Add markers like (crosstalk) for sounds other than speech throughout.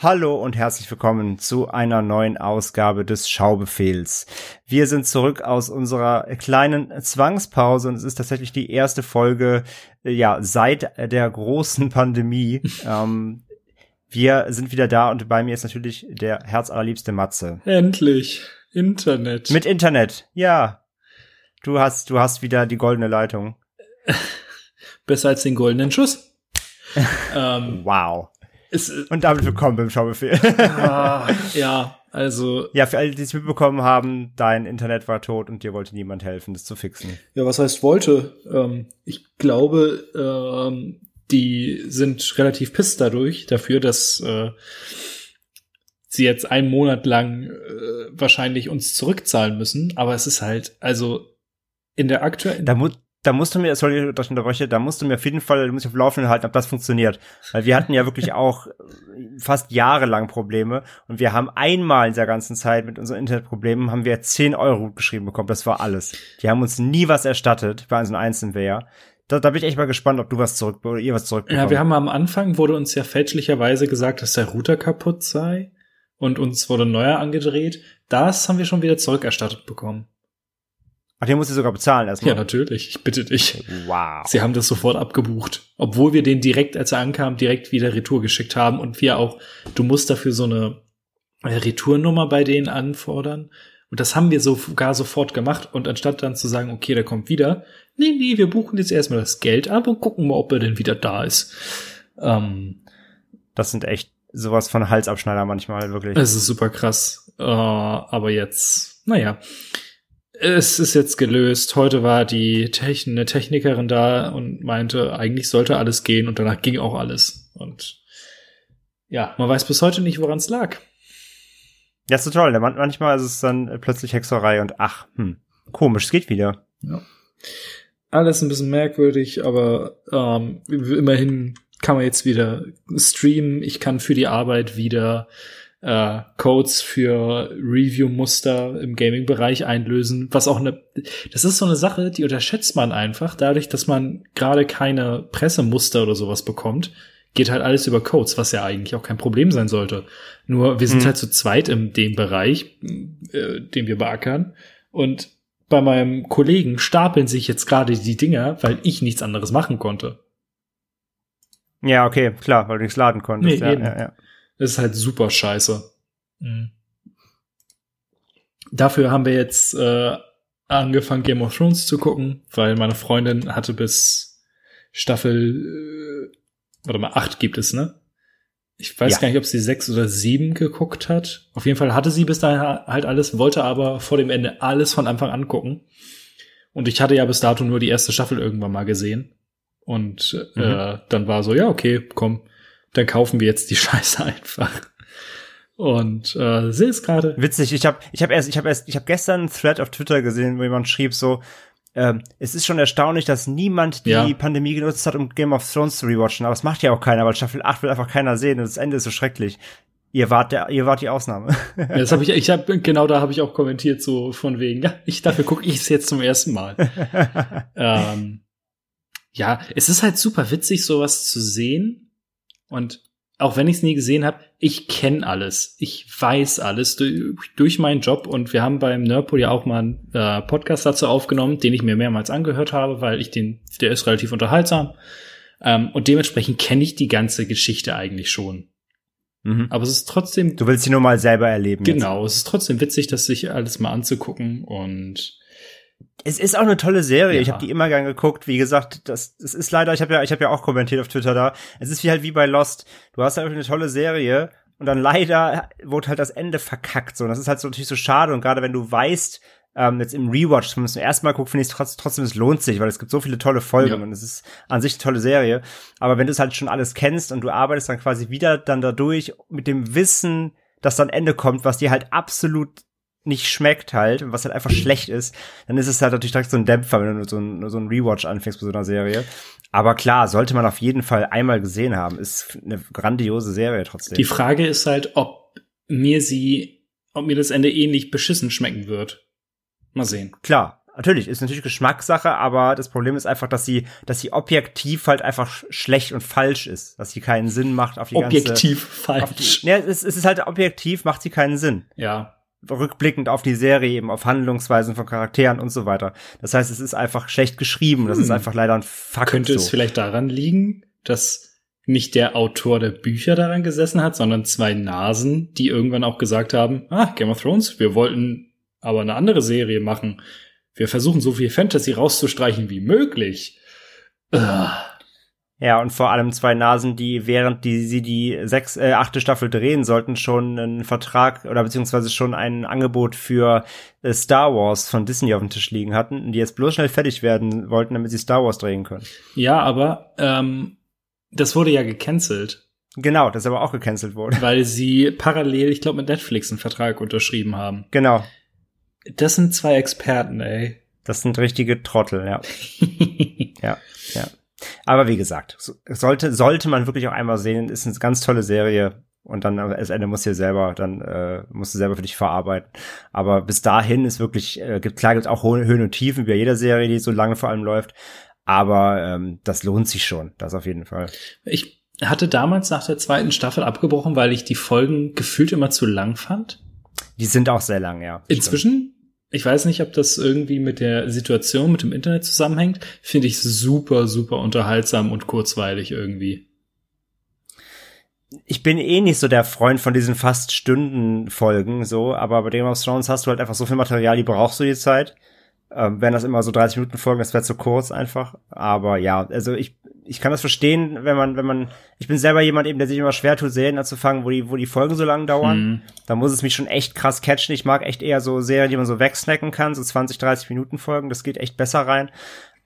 Hallo und herzlich willkommen zu einer neuen Ausgabe des Schaubefehls. Wir sind zurück aus unserer kleinen Zwangspause und es ist tatsächlich die erste Folge, äh, ja, seit der großen (laughs) Pandemie. (laughs) ähm, wir sind wieder da und bei mir ist natürlich der herzallerliebste Matze. Endlich. Internet. Mit Internet, ja. Du hast, du hast wieder die goldene Leitung. (laughs) Besser als den goldenen Schuss. ähm, wow. Es, und damit willkommen beim Schaubefehl. (laughs) ah, ja, also. Ja, für alle, die es mitbekommen haben, dein Internet war tot und dir wollte niemand helfen, das zu fixen. Ja, was heißt wollte? Ähm, ich glaube, ähm, die sind relativ piss dadurch, dafür, dass äh, sie jetzt einen Monat lang äh, wahrscheinlich uns zurückzahlen müssen. Aber es ist halt, also in der aktuellen. Da, mu da musst du mir, sorry, dass ich unterbreche, da musst du mir auf jeden Fall, du musst auf Laufenden halten, ob das funktioniert. Weil wir hatten ja wirklich auch fast jahrelang Probleme und wir haben einmal in der ganzen Zeit mit unseren Internetproblemen haben wir 10 Euro geschrieben bekommen, das war alles. Die haben uns nie was erstattet, bei uns einzelnen wäre. Da, da bin ich echt mal gespannt, ob du was zurück oder ihr was zurückbekommt. Ja, wir haben am Anfang wurde uns ja fälschlicherweise gesagt, dass der Router kaputt sei und uns wurde neuer angedreht. Das haben wir schon wieder zurückerstattet bekommen. Ach, den musst du sogar bezahlen erstmal. Ja, natürlich. Ich bitte dich. Wow. Sie haben das sofort abgebucht. Obwohl wir den direkt, als er ankam, direkt wieder Retour geschickt haben und wir auch, du musst dafür so eine Retournummer bei denen anfordern. Und das haben wir sogar sofort gemacht. Und anstatt dann zu sagen, okay, der kommt wieder, nee, nee, wir buchen jetzt erstmal das Geld ab und gucken mal, ob er denn wieder da ist. Ähm, das sind echt sowas von Halsabschneider manchmal, wirklich. Es ist super krass. Uh, aber jetzt, naja es ist jetzt gelöst. Heute war die Techn eine Technikerin da und meinte, eigentlich sollte alles gehen und danach ging auch alles. Und ja, man weiß bis heute nicht, woran es lag. Ja, ist so toll. Manchmal ist es dann plötzlich Hexerei und ach, hm, komisch, es geht wieder. Ja. Alles ein bisschen merkwürdig, aber ähm, immerhin kann man jetzt wieder streamen. Ich kann für die Arbeit wieder äh, Codes für Review-Muster im Gaming-Bereich einlösen, was auch eine, das ist so eine Sache, die unterschätzt man einfach, dadurch, dass man gerade keine Pressemuster oder sowas bekommt, geht halt alles über Codes, was ja eigentlich auch kein Problem sein sollte. Nur wir sind mhm. halt zu zweit in dem Bereich, äh, den wir beackern und bei meinem Kollegen stapeln sich jetzt gerade die Dinger, weil ich nichts anderes machen konnte. Ja, okay, klar, weil du nichts laden konntest. Nee, ja, eben. Ja, ja. Das ist halt super scheiße. Mhm. Dafür haben wir jetzt äh, angefangen, Game of Thrones zu gucken, weil meine Freundin hatte bis Staffel, äh, warte mal, acht gibt es, ne? Ich weiß ja. gar nicht, ob sie sechs oder sieben geguckt hat. Auf jeden Fall hatte sie bis dahin halt alles, wollte aber vor dem Ende alles von Anfang an gucken. Und ich hatte ja bis dato nur die erste Staffel irgendwann mal gesehen. Und äh, mhm. dann war so, ja, okay, komm, dann kaufen wir jetzt die (laughs) Scheiße einfach. Und äh, sehe es gerade. Witzig, ich habe ich hab erst, ich habe erst, ich habe gestern einen Thread auf Twitter gesehen, wo jemand schrieb so, ähm, es ist schon erstaunlich, dass niemand die ja. Pandemie genutzt hat, um Game of Thrones zu rewatchen. Aber es macht ja auch keiner, weil Staffel 8 will einfach keiner sehen und das Ende ist so schrecklich. Ihr wart der, ihr wart die Ausnahme. ja, das habe ich, ich habe genau da habe ich auch kommentiert so von wegen. Ja, (laughs) ich dafür gucke ich es jetzt zum ersten Mal. (laughs) ähm, ja, es ist halt super witzig, sowas zu sehen und auch wenn ich es nie gesehen habe, ich kenne alles. Ich weiß alles durch, durch, meinen Job. Und wir haben beim Nerdpool ja auch mal einen äh, Podcast dazu aufgenommen, den ich mir mehrmals angehört habe, weil ich den, der ist relativ unterhaltsam. Ähm, und dementsprechend kenne ich die ganze Geschichte eigentlich schon. Mhm. Aber es ist trotzdem. Du willst sie nur mal selber erleben. Genau, jetzt. es ist trotzdem witzig, das sich alles mal anzugucken und es ist auch eine tolle Serie. Ja. Ich habe die immer gern geguckt. Wie gesagt, das, das ist leider, ich habe ja, ich habe ja auch kommentiert auf Twitter da. Es ist wie halt wie bei Lost. Du hast halt eine tolle Serie und dann leider wurde halt das Ende verkackt. So, und das ist halt so natürlich so schade. Und gerade wenn du weißt, ähm, jetzt im Rewatch, es zum ersten Mal guckt, finde ich es trotzdem, es lohnt sich, weil es gibt so viele tolle Folgen Ja. und es ist an sich eine tolle Serie. Aber wenn du es halt schon alles kennst und du arbeitest dann quasi wieder dann dadurch mit dem Wissen, dass dann Ende kommt, was dir halt absolut nicht schmeckt halt was halt einfach schlecht ist, dann ist es halt natürlich direkt so ein Dämpfer, wenn du so ein, so ein Rewatch anfängst bei so einer Serie. Aber klar, sollte man auf jeden Fall einmal gesehen haben. Ist eine grandiose Serie trotzdem. Die Frage ist halt, ob mir sie, ob mir das Ende ähnlich beschissen schmecken wird. Mal sehen. Klar, natürlich, ist natürlich Geschmackssache, aber das Problem ist einfach, dass sie, dass sie objektiv halt einfach sch- schlecht und falsch ist, dass sie keinen Sinn macht auf die Objektiv ganze. Auf falsch. die, ja, es, es ist halt objektiv, macht sie keinen Sinn. Ja. Rückblickend auf die Serie, eben auf Handlungsweisen von Charakteren und so weiter. Das heißt, es ist einfach schlecht geschrieben. Das ist Hm. einfach leider ein Fakt. Könnte so. es vielleicht daran liegen, dass nicht der Autor der Bücher daran gesessen hat, sondern zwei Nasen, die irgendwann auch gesagt haben, ah, Game of Thrones, wir wollten aber eine andere Serie machen. Wir versuchen so viel Fantasy rauszustreichen wie möglich. Ah. Ja, und vor allem zwei Nasen, die während die sie die sechs, äh, achte Staffel drehen sollten, schon einen Vertrag oder beziehungsweise schon ein Angebot für äh, Star Wars von Disney auf dem Tisch liegen hatten, die jetzt bloß schnell fertig werden wollten, damit sie Star Wars drehen können. Ja, aber ähm, das wurde ja gecancelt, Genau, das aber auch gecancelt wurde. (laughs) weil sie parallel, ich glaube, mit Netflix einen Vertrag unterschrieben haben. Genau. Das sind zwei Experten, ey. Das sind richtige Trottel, ja. (laughs) Ja, ja. Aber wie gesagt, so- sollte, sollte man wirklich auch einmal sehen, ist eine ganz tolle Serie. Und dann am Ende musst du selber, dann äh, musst du selber für dich verarbeiten. Aber bis dahin ist wirklich, äh, gibt, klar gibt es auch Höhen und Tiefen, wie bei jeder Serie, die so lange vor allem läuft. Aber ähm, das lohnt sich schon, das auf jeden Fall. Ich hatte damals nach der zweiten Staffel abgebrochen, weil ich die Folgen gefühlt immer zu lang fand. Die sind auch sehr lang, ja. Inzwischen, ich weiß nicht, ob das irgendwie mit der Situation, mit dem Internet zusammenhängt, finde ich super, super unterhaltsam und kurzweilig irgendwie. ich bin eh nicht so der Freund von diesen fast Stunden-Folgen, so, aber bei Game of Thrones hast du halt einfach so viel Material, die brauchst du die Zeit. Ähm, wenn das immer so 30 Minuten Folgen, das wäre zu kurz einfach. Aber ja, also ich, ich kann das verstehen, wenn man, wenn man, ich bin selber jemand eben, der sich immer schwer tut, Serien anzufangen, wo die, wo die Folgen so lang dauern. Mhm. Da muss es mich schon echt krass catchen. Ich mag echt eher so Serien, die man so wegsnacken kann, so 20, 30 Minuten Folgen. Das geht echt besser rein.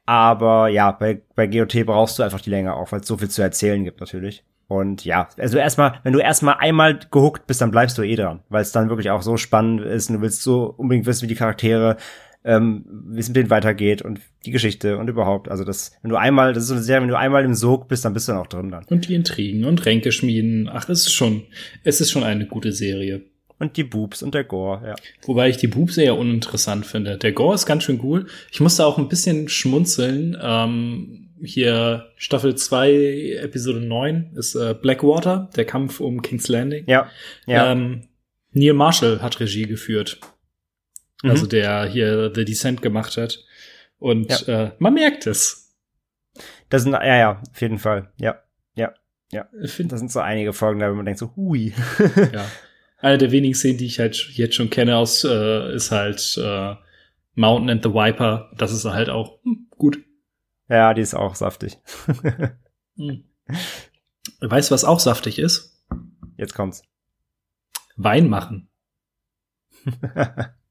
Aber ja, bei, bei GOT brauchst du einfach die Länge auch, weil es so viel zu erzählen gibt natürlich. Und ja, also erstmal, wenn du erstmal einmal gehuckt bist, dann bleibst du eh dran, weil es dann wirklich auch so spannend ist und du willst so unbedingt wissen, wie die Charaktere, ähm, wie es mit denen weitergeht und die Geschichte und überhaupt. Also das, wenn du einmal, das ist so eine Serie, wenn du einmal im Sog bist, dann bist du dann auch drin dann. Und die Intrigen und Ränke schmieden. Ach, es ist schon, es ist schon eine gute Serie. Und die Boobs und der Gore, ja. Wobei ich die Boobs eher uninteressant finde. Der Gore ist ganz schön cool. Ich musste auch ein bisschen schmunzeln. Ähm, hier Staffel 2, Episode 9 ist äh, Blackwater, der Kampf um King's Landing. Ja, ja. Ähm, Neil Marshall hat Regie geführt. Mhm. Also der hier The Descent gemacht hat. Und äh, man merkt es. Das sind, ja, ja, auf jeden Fall. Ja, ja, ja. Ich finde, Das sind so einige Folgen, da man denkt so, hui. ja. Eine der wenigen Szenen, die ich halt jetzt schon kenne aus, äh, ist halt äh, Mountain and the Viper. Das ist halt auch hm, gut. ja, die ist auch saftig. Hm. Weißt du, was auch saftig ist? Jetzt kommt's. Wein machen. (laughs)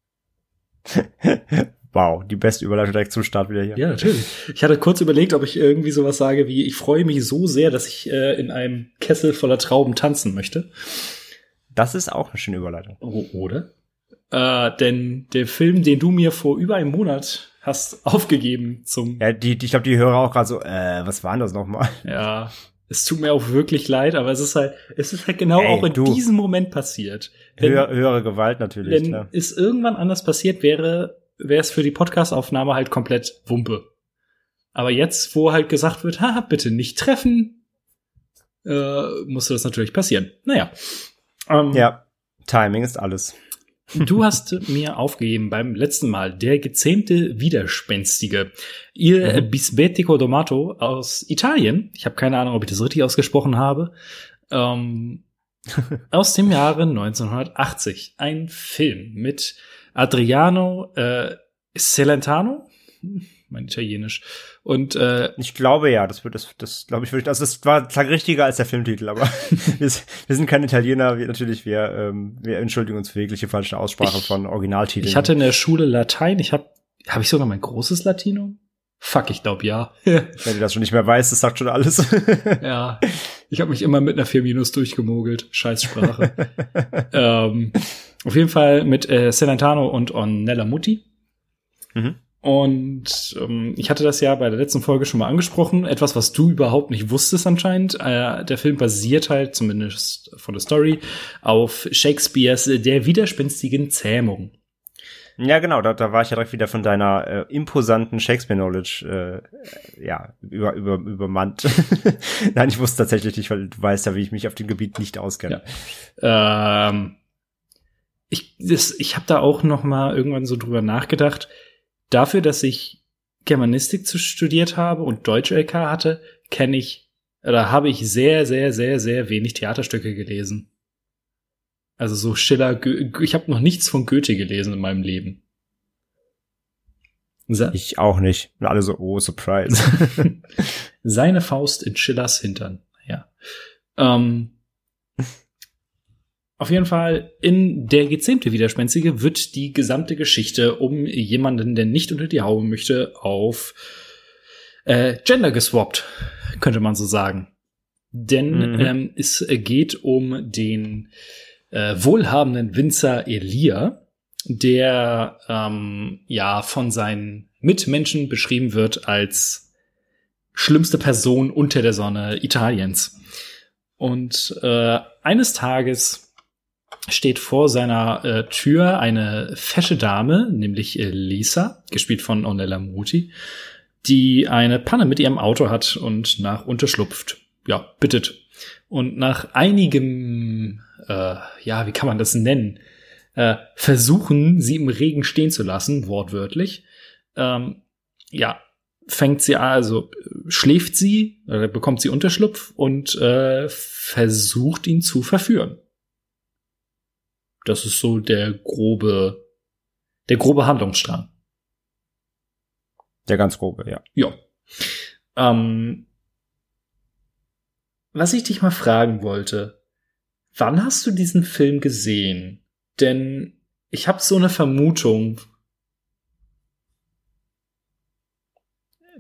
(laughs) wow, die beste Überleitung direkt zum Start wieder hier. Ja, natürlich. Ich hatte kurz überlegt, ob ich irgendwie sowas sage wie, ich freue mich so sehr, dass ich äh, in einem Kessel voller Trauben tanzen möchte. Das ist auch eine schöne Überleitung. O- Oder? Äh, denn der Film, den du mir vor über einem Monat hast aufgegeben zum, Ja, die, die ich glaube, die Hörer auch gerade so, äh, was war denn das nochmal? ja, es tut mir auch wirklich leid, aber es ist halt, es ist halt genau Ey, auch in du. diesem Moment passiert. Wenn, Höher, höhere Gewalt natürlich. wenn klar. es irgendwann anders passiert wäre, wäre es für die Podcastaufnahme halt komplett Wumpe. Aber jetzt, wo halt gesagt wird, haha, bitte nicht treffen, äh, musste das natürlich passieren. Naja. Ähm, Ja, Timing ist alles. Du hast mir aufgegeben beim letzten Mal der gezähmte Widerspenstige. Ihr Mhm. Bisbetico Domato aus Italien. Ich habe keine Ahnung, ob ich das richtig ausgesprochen habe. Ähm, (laughs) aus dem Jahre 1980. Ein Film mit Adriano äh, Celentano. Mein Italienisch. Und äh, ich glaube ja, das wird das, das glaube ich wirklich. Also das war klang richtiger als der Filmtitel, aber (laughs) wir, wir, sind keine Italiener, wir natürlich wir ähm, wir entschuldigen uns für jegliche falsche Aussprache ich, von Originaltiteln. Ich hatte in der Schule Latein. Ich habe habe ich sogar mein großes Latinum? Fuck, ich glaube ja. (laughs) Wenn du das schon nicht mehr weißt, das sagt schon alles. (laughs) ja, ich habe mich immer mit einer 4 Minus durchgemogelt. Scheißsprache. ähm, auf jeden Fall mit äh, Celentano und Ornella Mutti. Mhm. Und ähm, ich hatte das ja bei der letzten Folge schon mal angesprochen. Etwas, was du überhaupt nicht wusstest anscheinend. Äh, der Film basiert halt, zumindest von der Story, auf Shakespeares Der widerspenstigen Zähmung. Ja, genau, da, da war ich ja direkt wieder von deiner äh, imposanten Shakespeare-Knowledge äh, ja, über, über, übermannt. (laughs) Nein, ich wusste tatsächlich nicht, weil du weißt ja, wie ich mich auf dem Gebiet nicht auskenne. Ja. Ähm, ich das, ich habe da auch noch mal irgendwann so drüber nachgedacht. Dafür, dass ich Germanistik zu studiert habe und Deutsch LK hatte, kenne ich oder habe ich sehr, sehr, sehr, sehr wenig Theaterstücke gelesen. Also so Schiller, ich habe noch nichts von Goethe gelesen in meinem Leben. ich auch nicht. Und alle so, oh, Surprise. (laughs) Seine Faust in Schillers Hintern. Ja. Ähm, auf jeden Fall, in der gezähmte Widerspenstige wird die gesamte Geschichte um jemanden, der nicht unter die Haube möchte, auf äh, Gender geswappt, könnte man so sagen. Denn mhm. ähm, es geht um den äh, wohlhabenden Winzer Elia, der ähm, ja von seinen Mitmenschen beschrieben wird als schlimmste Person unter der Sonne Italiens. Und äh, eines Tages steht vor seiner äh, Tür eine fesche Dame, nämlich Lisa, gespielt von Onella Muti, die eine Panne mit ihrem Auto hat und nach Unterschlupft, ja, bittet. Und nach einigem äh, ja, wie kann man das nennen? Äh, versuchen, sie im Regen stehen zu lassen, wortwörtlich. Ähm, ja, fängt sie also schläft sie, oder bekommt sie Unterschlupf und äh, versucht ihn zu verführen. Das ist so der grobe, der grobe Handlungsstrang. Der ganz grobe, ja. Ja. Ähm, was ich dich mal fragen wollte, Wann hast du diesen Film gesehen? Denn ich habe so eine Vermutung.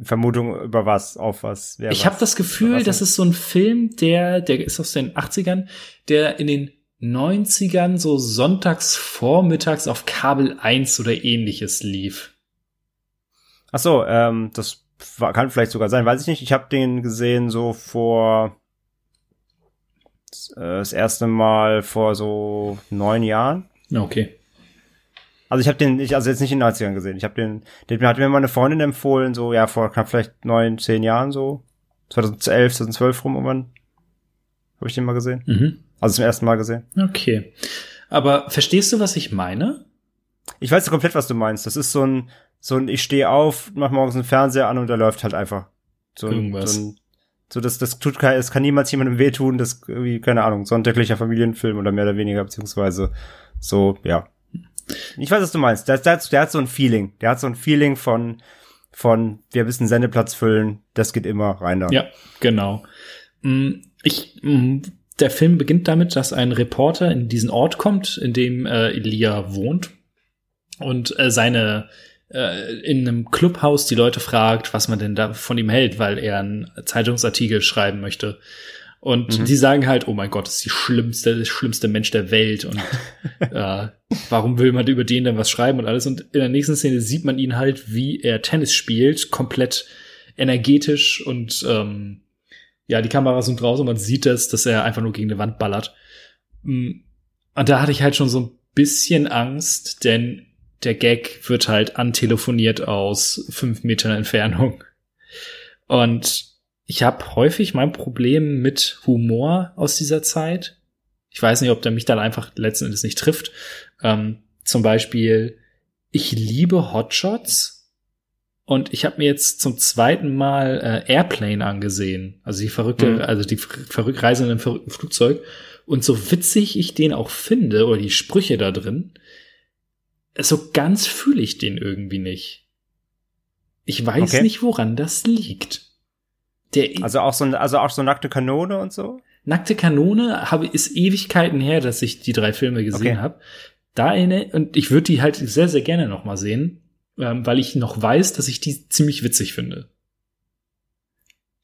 Vermutung über was, auf was? ich habe das Gefühl, das ist so ein Film, der, der ist aus den 80ern, der in den 90ern so sonntags vormittags auf Kabel 1 oder ähnliches lief. Ach so, ähm, das war, kann vielleicht sogar sein, weiß ich nicht. Ich habe den gesehen so vor äh, das erste Mal vor so neun Jahren. Okay. Also ich habe den, ich also jetzt nicht in den 90ern gesehen. Ich habe den, den hat mir meine Freundin empfohlen, so ja vor knapp vielleicht neun, zehn Jahren so, 2011, 2012 rum irgendwann habe ich den mal gesehen. Mhm. Also zum ersten Mal gesehen. Okay. Aber verstehst du, was ich meine? Ich weiß komplett, was du meinst. Das ist so ein, so ein, ich stehe auf, mach morgens einen Fernseher an und der läuft halt einfach. So ein, Irgendwas. so ein so, das, das tut kein, es kann niemals jemandem wehtun, das irgendwie, keine Ahnung, sonntäglicher Familienfilm oder mehr oder weniger, beziehungsweise so, ja. Ich weiß, was du meinst. Der, der, der hat so ein Feeling. Der hat so ein Feeling von, von, wir müssen Sendeplatz füllen, das geht immer rein da. Ja, genau. Mm, ich, mm, der Film beginnt damit, dass ein Reporter in diesen Ort kommt, in dem äh, Elia wohnt und äh, seine äh, in einem Clubhaus die Leute fragt, was man denn da von ihm hält, weil er einen Zeitungsartikel schreiben möchte. Und mhm. die sagen halt, oh mein Gott, das ist die schlimmste, der schlimmste Mensch der Welt und (laughs) äh, warum will man über den denn was schreiben und alles. Und in der nächsten Szene sieht man ihn halt, wie er Tennis spielt, komplett energetisch und ähm, ja, die Kameras sind draußen und man sieht das, dass er einfach nur gegen eine Wand ballert. Mm, und da hatte ich halt schon so ein bisschen Angst, denn der Gag wird halt antelefoniert aus fünf Metern Entfernung. Und ich habe häufig mein Problem mit Humor aus dieser Zeit. Ich weiß nicht, ob der mich dann einfach letzten Endes nicht trifft. Ähm, zum Beispiel, ich liebe Hotshots. Und ich habe mir jetzt zum zweiten Mal äh, Airplane angesehen. Also die verrückte, mhm. also die verrückt Reise in einem verrückten Flugzeug. Und so witzig ich den auch finde, oder die Sprüche da drin, so ganz fühle ich den irgendwie nicht. Ich weiß Okay. nicht, woran das liegt. Der Also auch so, also auch so nackte Kanone und so? Nackte Kanone habe ist Ewigkeiten her, dass ich die drei Filme gesehen Okay. habe. Da eine und ich würde die halt sehr sehr gerne noch mal sehen, ähm, weil ich noch weiß, dass ich die ziemlich witzig finde.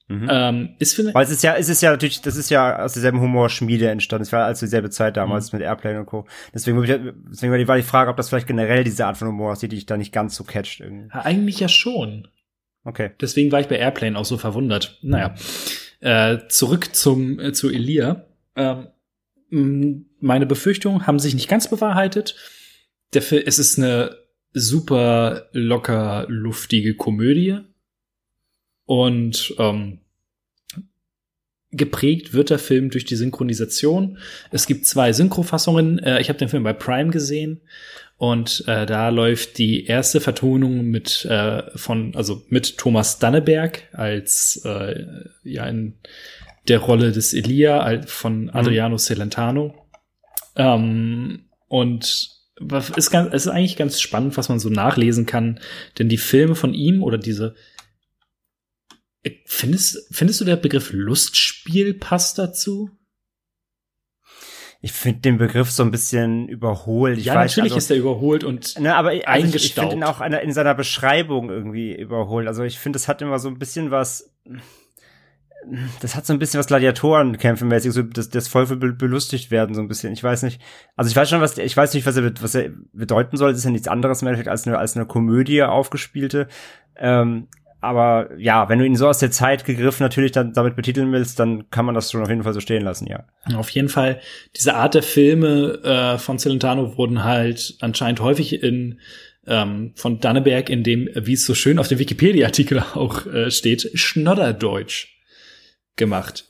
Mhm. Ähm, ist vielleicht Weil es ist ja, es ist ja natürlich, das ist ja aus derselben Humorschmiede entstanden. Es war also dieselbe Zeit damals Mhm. mit Airplane und Co. Deswegen, ich- deswegen war die- war die Frage, ob das vielleicht generell diese Art von Humor ist, die dich da nicht ganz so catcht irgendwie. eigentlich ja schon. Okay. Deswegen war ich bei Airplane auch so verwundert. Naja, äh, zurück zum äh, zu Elia. Ähm, meine Befürchtungen haben sich nicht ganz bewahrheitet. Der Film, es ist eine super locker luftige Komödie und ähm, geprägt wird der Film durch die Synchronisation. Es gibt zwei Synchrofassungen. Äh, ich habe den Film bei Prime gesehen und äh, da läuft die erste Vertonung mit äh, von also mit Thomas Danneberg als äh, ja in der Rolle des Elia von Adriano Celentano. Ähm, und was ist ganz, es ist eigentlich ganz spannend, was man so nachlesen kann, denn die Filme von ihm oder diese Findest, findest du der Begriff Lustspiel passt dazu? Ich finde den Begriff so ein bisschen überholt. Ich ja, weiß, natürlich also, ist er überholt und Ne, aber ich- also ich, ich finde eingestaubt. ihn auch in, in seiner Beschreibung irgendwie überholt. Also ich finde, es hat immer so ein bisschen was. Das hat so ein bisschen was Gladiatorenkämpfe-mäßig, so das, das Volk will be- belustigt werden, so ein bisschen. Ich weiß nicht. Also ich weiß schon, was ich weiß nicht, was er, was er bedeuten soll. Es ist ja nichts anderes Endeffekt als eine, als eine Komödie aufgespielte. Ähm, aber ja, wenn du ihn so aus der Zeit gegriffen natürlich dann damit betiteln willst, dann kann man das schon auf jeden Fall so stehen lassen, ja. Auf jeden Fall, diese Art der Filme äh, von Celentano wurden halt anscheinend häufig in ähm, von Danneberg in dem, wie es so schön auf dem Wikipedia-Artikel (laughs) auch äh, steht, Schnodderdeutsch gemacht.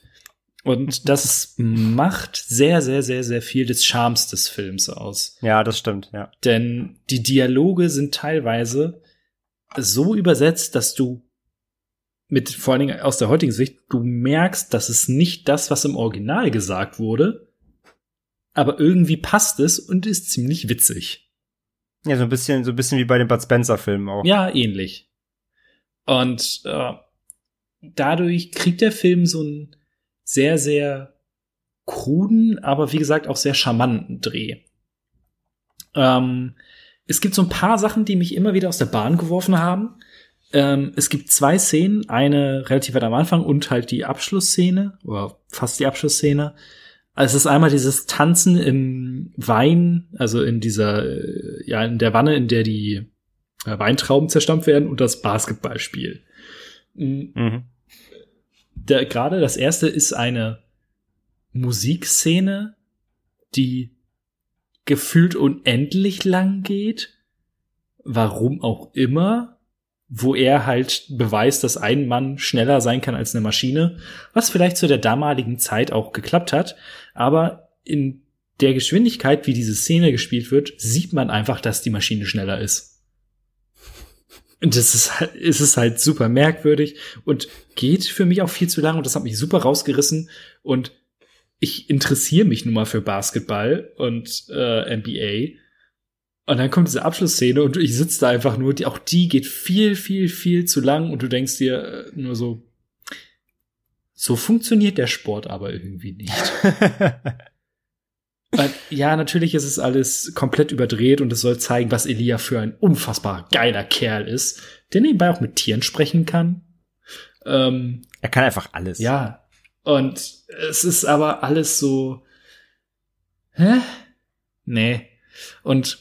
Und das macht sehr, sehr, sehr, sehr viel des Charmes des Films aus. Ja, das stimmt, ja. Denn die Dialoge sind teilweise so übersetzt, dass du mit vor allen Dingen aus der heutigen Sicht, du merkst, dass es nicht das, was im Original gesagt wurde, aber irgendwie passt es und ist ziemlich witzig. Ja, so ein bisschen, so ein bisschen wie bei den Bud Spencer-Filmen auch. Ja, ähnlich. Und äh, dadurch kriegt der Film so einen sehr, sehr kruden, aber wie gesagt auch sehr charmanten Dreh. Ähm, es gibt so ein paar Sachen, die mich immer wieder aus der Bahn geworfen haben. Ähm, es gibt zwei Szenen, eine relativ weit am Anfang und halt die Abschlussszene, oder fast die Abschlussszene. Also es ist einmal dieses Tanzen im Wein, also in dieser, äh, ja, in der Wanne, in der die äh, Weintrauben zerstampft werden und das Basketballspiel. Mm, Mhm. der, gerade das erste ist eine Musikszene, die gefühlt unendlich lang geht. Warum auch immer. Wo er halt beweist, dass ein Mann schneller sein kann als eine Maschine. Was vielleicht zu der damaligen Zeit auch geklappt hat. Aber in der Geschwindigkeit, wie diese Szene gespielt wird, sieht man einfach, dass die Maschine schneller ist. Und das ist halt, es ist halt super merkwürdig und geht für mich auch viel zu lang und das hat mich super rausgerissen und ich interessiere mich nun mal für Basketball und äh, NBA und dann kommt diese Abschlussszene und ich sitze da einfach nur, die, auch die geht viel, viel, viel zu lang und du denkst dir äh, nur so, so funktioniert der Sport aber irgendwie nicht. (laughs) Ja, natürlich ist es alles komplett überdreht und es soll zeigen, was Elia für ein unfassbar geiler Kerl ist, der nebenbei auch mit Tieren sprechen kann. Ähm, er kann einfach alles. ja, und es ist aber alles so, hä? Nee. Und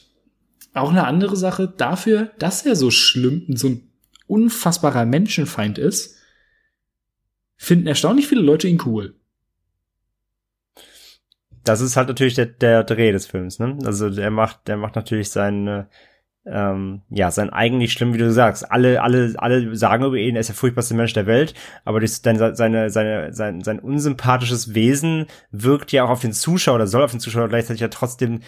auch eine andere Sache dafür, dass er so schlimm, so ein unfassbarer Menschenfeind ist, finden erstaunlich viele Leute ihn cool. Das ist halt natürlich der, der Dreh des Films, ne? Also der macht, der macht natürlich seinen, ähm, ja, sein eigentlich schlimm, wie du sagst. Alle, alle, alle sagen über ihn, er ist der furchtbarste Mensch der Welt, aber das, seine, seine, seine, sein, sein unsympathisches Wesen wirkt ja auch auf den Zuschauer oder soll auf den Zuschauer gleichzeitig ja trotzdem,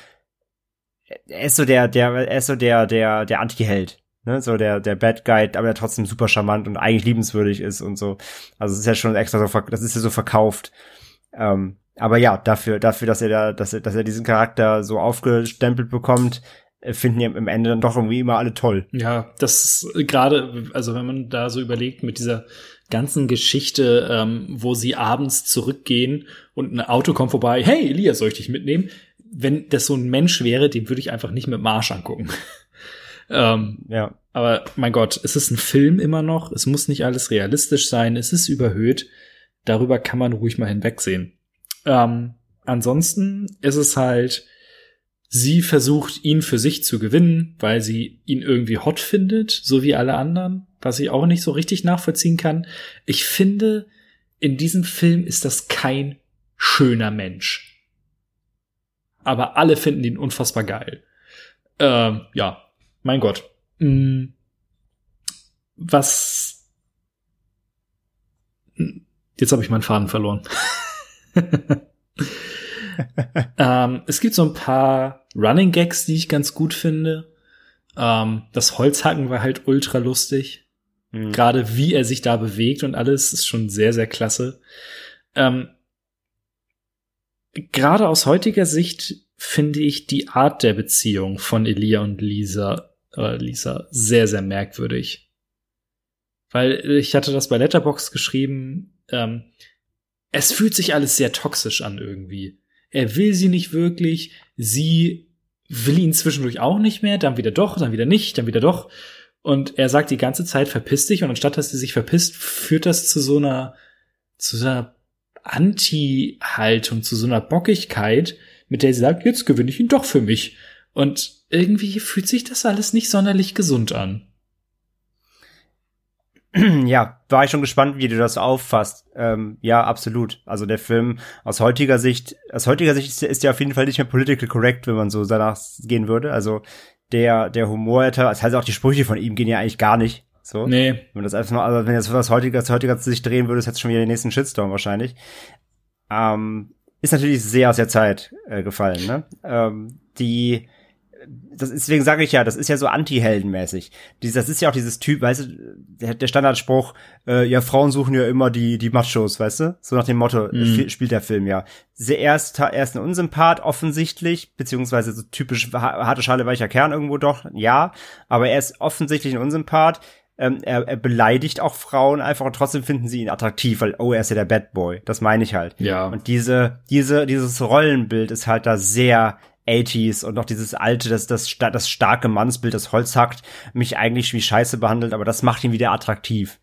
er ist so der, der, er ist so der, der, der Anti-Held. Ne, so der, der Bad Guy, aber der trotzdem super charmant und eigentlich liebenswürdig ist und so. Also es ist ja schon extra so, das ist ja so verkauft. Ähm, aber ja, dafür, dafür, dass er da, dass er, dass er diesen Charakter so aufgestempelt bekommt, äh, finden die im Ende dann doch irgendwie immer alle toll. Ja, das ist gerade, also wenn man da so überlegt mit dieser ganzen Geschichte, ähm, wo sie abends zurückgehen und ein Auto kommt vorbei, hey, Elias, soll ich dich mitnehmen? Wenn das so ein Mensch wäre, den würde ich einfach nicht mit Marsch angucken. (laughs) ähm, Ja. aber mein Gott, es ist ein Film immer noch, es muss nicht alles realistisch sein, es ist überhöht. Darüber kann man ruhig mal hinwegsehen. Ähm, ansonsten ist es halt, sie versucht, ihn für sich zu gewinnen, weil sie ihn irgendwie hot findet, so wie alle anderen, was ich auch nicht so richtig nachvollziehen kann. Ich finde, in diesem Film ist das kein schöner Mensch. Aber alle finden ihn unfassbar geil. Ähm, ja, mein Gott. Mm, Was. Hm, Jetzt habe ich meinen Faden verloren. (laughs) (laughs) ähm, es gibt so ein paar Running Gags, die ich ganz gut finde. Ähm, das Holzhacken war halt ultra lustig. Mhm. Gerade wie er sich da bewegt und alles ist schon sehr, sehr klasse. Ähm, Gerade aus heutiger Sicht finde ich die Art der Beziehung von Elia und Lisa, äh, Lisa sehr, sehr merkwürdig. Weil ich hatte das bei Letterbox geschrieben, ähm, es fühlt sich alles sehr toxisch an irgendwie. Er will sie nicht wirklich, sie will ihn zwischendurch auch nicht mehr, dann wieder doch, dann wieder nicht, dann wieder doch. Und er sagt die ganze Zeit, verpiss dich. Und anstatt dass sie sich verpisst, führt das zu so einer, zu so einer Anti-Haltung, zu so einer Bockigkeit, mit der sie sagt, jetzt gewinne ich ihn doch für mich. Und irgendwie fühlt sich das alles nicht sonderlich gesund an. (clears throat) Ja, war ich schon gespannt, wie du das auffasst. Ähm, ja, absolut. Also der Film aus heutiger Sicht, aus heutiger Sicht ist, ist ja auf jeden Fall nicht mehr political correct, wenn man so danach gehen würde. Also der, der Humor, das heißt auch die Sprüche von ihm gehen ja eigentlich gar nicht. So. Nee. Wenn das einfach mal, also wenn jetzt was heutiger, aus heutiger Sicht drehen würde, ist jetzt schon wieder den nächsten Shitstorm wahrscheinlich. Ähm, ist natürlich sehr aus der Zeit äh, gefallen, ne? Ähm, die, das ist, deswegen sage ich ja, das ist ja so anti-heldenmäßig. Das ist ja auch dieses Typ, weißt du, der, der Standardspruch, äh, ja, Frauen suchen ja immer die, die Machos, weißt du? So nach dem Motto Mhm. äh, spielt der Film ja. Erst, erst ein Unsympath, offensichtlich, beziehungsweise so typisch ha- harte Schale, weicher Kern irgendwo doch, ja. Aber er ist offensichtlich ein Unsympath. Ähm, er, er beleidigt auch Frauen einfach und trotzdem finden sie ihn attraktiv, weil, oh, er ist ja der Bad Boy. Das meine ich halt. Ja. Und diese, diese, dieses Rollenbild ist halt da sehr 80s und noch dieses alte, das, das, das starke Mannsbild, das Holz hackt, mich eigentlich wie Scheiße behandelt, aber das macht ihn wieder attraktiv.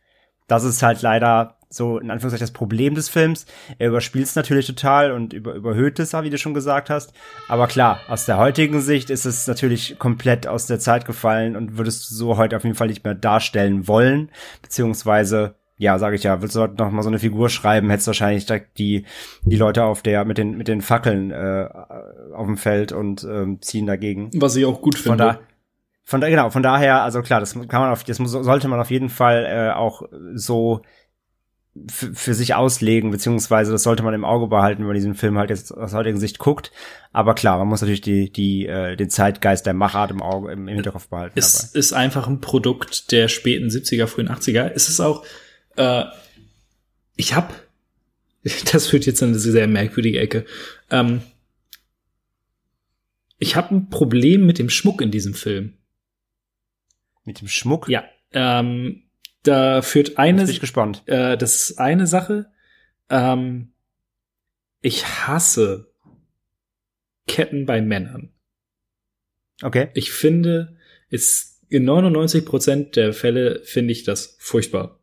Das ist halt leider so, in Anführungszeichen, das Problem des Films. Er überspielt es natürlich total und über, überhöht es, wie du schon gesagt hast. Aber klar, aus der heutigen Sicht ist es natürlich komplett aus der Zeit gefallen und würdest du so heute auf jeden Fall nicht mehr darstellen wollen. Beziehungsweise, ja, sage ich ja, würdest du heute noch mal so eine Figur schreiben, hättest wahrscheinlich direkt die, die Leute auf der, mit den, mit den Fackeln äh, auf dem Feld und ähm, ziehen dagegen. Was ich auch gut Von finde. da, von da, genau, von daher, also klar, das kann man auf, das muss, sollte man auf jeden Fall äh, auch so für, sich auslegen, beziehungsweise das sollte man im Auge behalten, wenn man diesen Film halt jetzt aus heutiger Sicht guckt. Aber klar, man muss natürlich die, die, äh, den Zeitgeist der Machart im Auge, im, im Hinterkopf behalten. Es ist einfach ein Produkt der späten 70er, frühen 80er. Es ist auch, äh, ich hab, (laughs) das führt jetzt in eine sehr merkwürdige Ecke. Ähm, ich habe ein Problem mit dem Schmuck in diesem Film. Mit dem Schmuck. Ja, ähm, da führt eine, Bin ich gespannt. äh, das ist eine Sache. Ähm, ich hasse Ketten bei Männern. Okay. Ich finde, es in 99 Prozent der Fälle finde ich das furchtbar.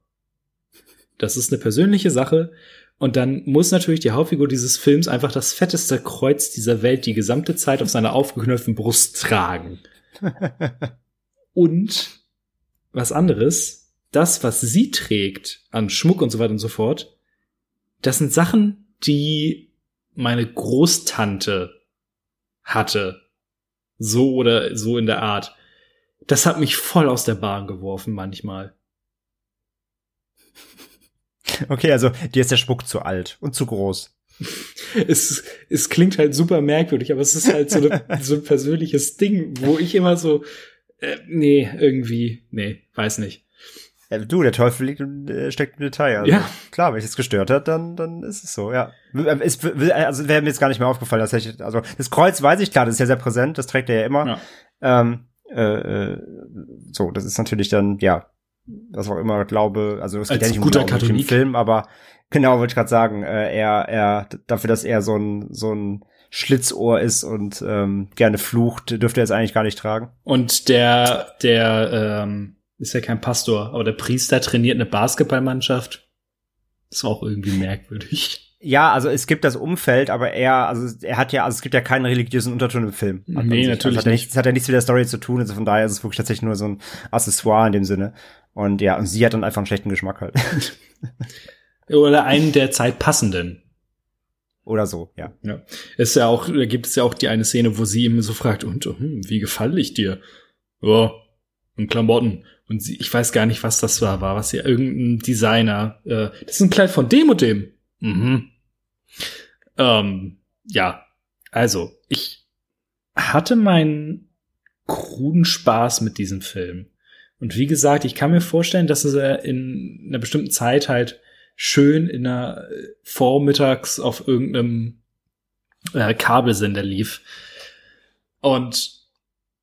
Das ist eine persönliche Sache. Und dann muss natürlich die Hauptfigur dieses Films einfach das fetteste Kreuz dieser Welt die gesamte Zeit auf seiner aufgeknöpften Brust tragen. (laughs) Und was anderes, das, was sie trägt an Schmuck und so weiter und so fort, das sind Sachen, die meine Großtante hatte. So oder so in der Art. Das hat mich voll aus der Bahn geworfen manchmal. (laughs) Okay, also dir ist der Schmuck zu alt und zu groß. Es, es klingt halt super merkwürdig, aber es ist halt so, eine, (laughs) so ein persönliches Ding, wo ich immer so, äh, nee, irgendwie, nee, weiß nicht. Du, der Teufel liegt, äh, steckt im Detail. Also, Ja. Klar, wenn ich es gestört hat, dann, dann ist es so, ja. Es, also wäre mir jetzt gar nicht mehr aufgefallen, dass ich, also das Kreuz weiß ich klar, das ist ja sehr präsent, das trägt er ja immer. Ja. Ähm, äh, äh, so, das ist natürlich dann, ja, was auch immer glaube, also es geht Als ja nicht guter um Glauben im Katholik. Film, aber genau, wollte ich gerade sagen, äh, er, er, dafür, dass er so ein, so ein Schlitzohr ist und ähm, gerne flucht, dürfte er es eigentlich gar nicht tragen. Und der, der, ähm, ist ja kein Pastor, aber der Priester trainiert eine Basketballmannschaft. War auch irgendwie merkwürdig. Ja, also es gibt das Umfeld, aber er, also er hat ja, also es gibt ja keinen religiösen Unterton im Film. Nee, sich. natürlich das hat ja nicht. Das hat ja nichts mit der Story zu tun, also von daher ist es wirklich tatsächlich nur so ein Accessoire in dem Sinne. Und ja, und sie hat dann einfach einen schlechten Geschmack halt. (laughs) Oder einen der Zeit passenden. Oder so, ja. Ja. Ist ja auch, da gibt es ja auch die eine Szene, wo sie ihm so fragt, und hm, wie gefalle ich dir? Ja, in Klamotten. Und sie, ich weiß gar nicht, was das war, war was ja irgendein Designer. Äh, das ist ein Kleid von dem und dem. Mhm. Ähm, ja, also ich hatte meinen kruden Spaß mit diesem Film. Und wie gesagt, ich kann mir vorstellen, dass es äh, in einer bestimmten Zeit halt schön in einer äh, vormittags auf irgendeinem äh, Kabelsender lief. Und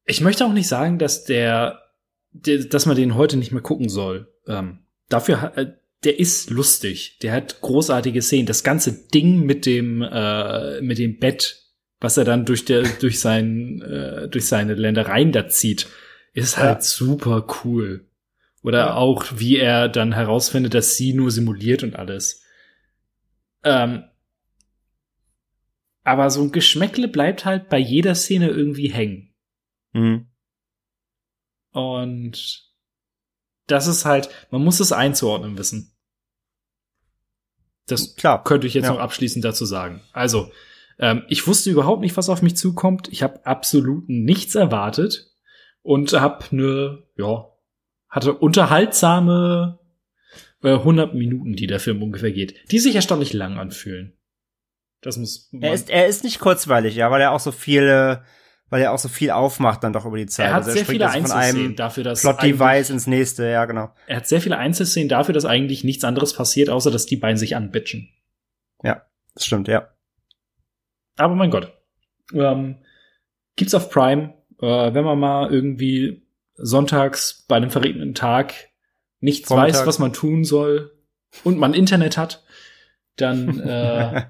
ich möchte auch nicht sagen, dass der, der dass man den heute nicht mehr gucken soll. Ähm, dafür äh, der ist lustig. Der hat großartige Szenen. Das ganze Ding mit dem äh, mit dem Bett, was er dann durch der durch sein äh, durch seine Ländereien da zieht, ist halt Ja. super cool. Oder Ja. auch, wie er dann herausfindet, dass sie nur simuliert und alles. Ähm, aber so ein Geschmäckle bleibt halt bei jeder Szene irgendwie hängen. Mhm. Und das ist halt, man muss es einzuordnen wissen. Das Klar. könnte ich jetzt Ja. noch abschließend dazu sagen. Also, ähm, ich wusste überhaupt nicht, was auf mich zukommt. Ich habe absolut nichts erwartet und habe nur, ja, hatte unterhaltsame äh, 100 Minuten, die der Film ungefähr geht, die sich erstaunlich lang anfühlen. Das muss Er ist, er ist nicht kurzweilig, ja, weil er auch so viele, weil er auch so viel aufmacht dann doch über die Zeit. er hat Also sehr springt viele also Einzelszenen dafür, dass eigentlich- Plot-Device ins nächste, ja, genau. er hat sehr viele Einzelszenen dafür, dass eigentlich nichts anderes passiert, außer dass die beiden sich anbitchen. Das stimmt, ja. Aber mein Gott. Ähm, gibt's auf Prime, äh, wenn man mal irgendwie sonntags bei einem verregneten Tag nichts Vormittag. weiß, was man tun soll und man Internet hat, dann (laughs) äh,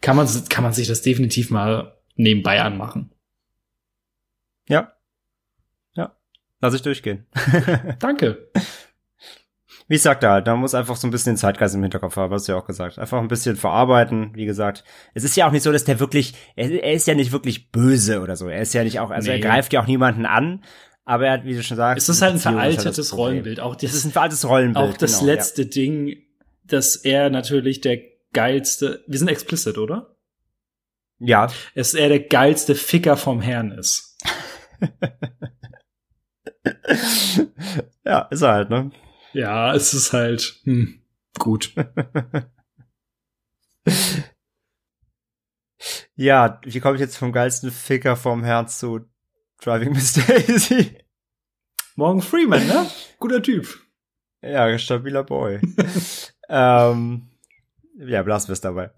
kann, man, kann man sich das definitiv mal nebenbei anmachen. ja. Ja. Lass ich durchgehen. (laughs) Danke. Wie ich sagte halt, man muss einfach so ein bisschen den Zeitgeist im Hinterkopf haben, hast du ja auch gesagt. Einfach ein bisschen verarbeiten, wie gesagt. Es ist ja auch nicht so, dass der wirklich, er, er ist ja nicht wirklich böse oder so. Er ist ja nicht auch, also Nee. er greift ja auch niemanden an, aber er hat, wie du schon sagst, Es ist halt ein ist halt das veraltetes. Rollenbild. Auch ist das, ein veraltetes Rollenbild. auch das genau, letzte Ding, dass er natürlich der geilste, wir sind explicit, oder? Ja. ja. Dass er der geilste Ficker vom Herrn ist. (laughs) ja, ist er halt, ne? Ja, es ist halt hm, gut. (laughs) Ja, wie komme ich jetzt vom geilsten Ficker vom Herz zu Driving (laughs) Miss Daisy? Morgan Freeman, ne? Guter Typ. Ja, stabiler Boy. (laughs) ähm, ja, belassen wir es dabei.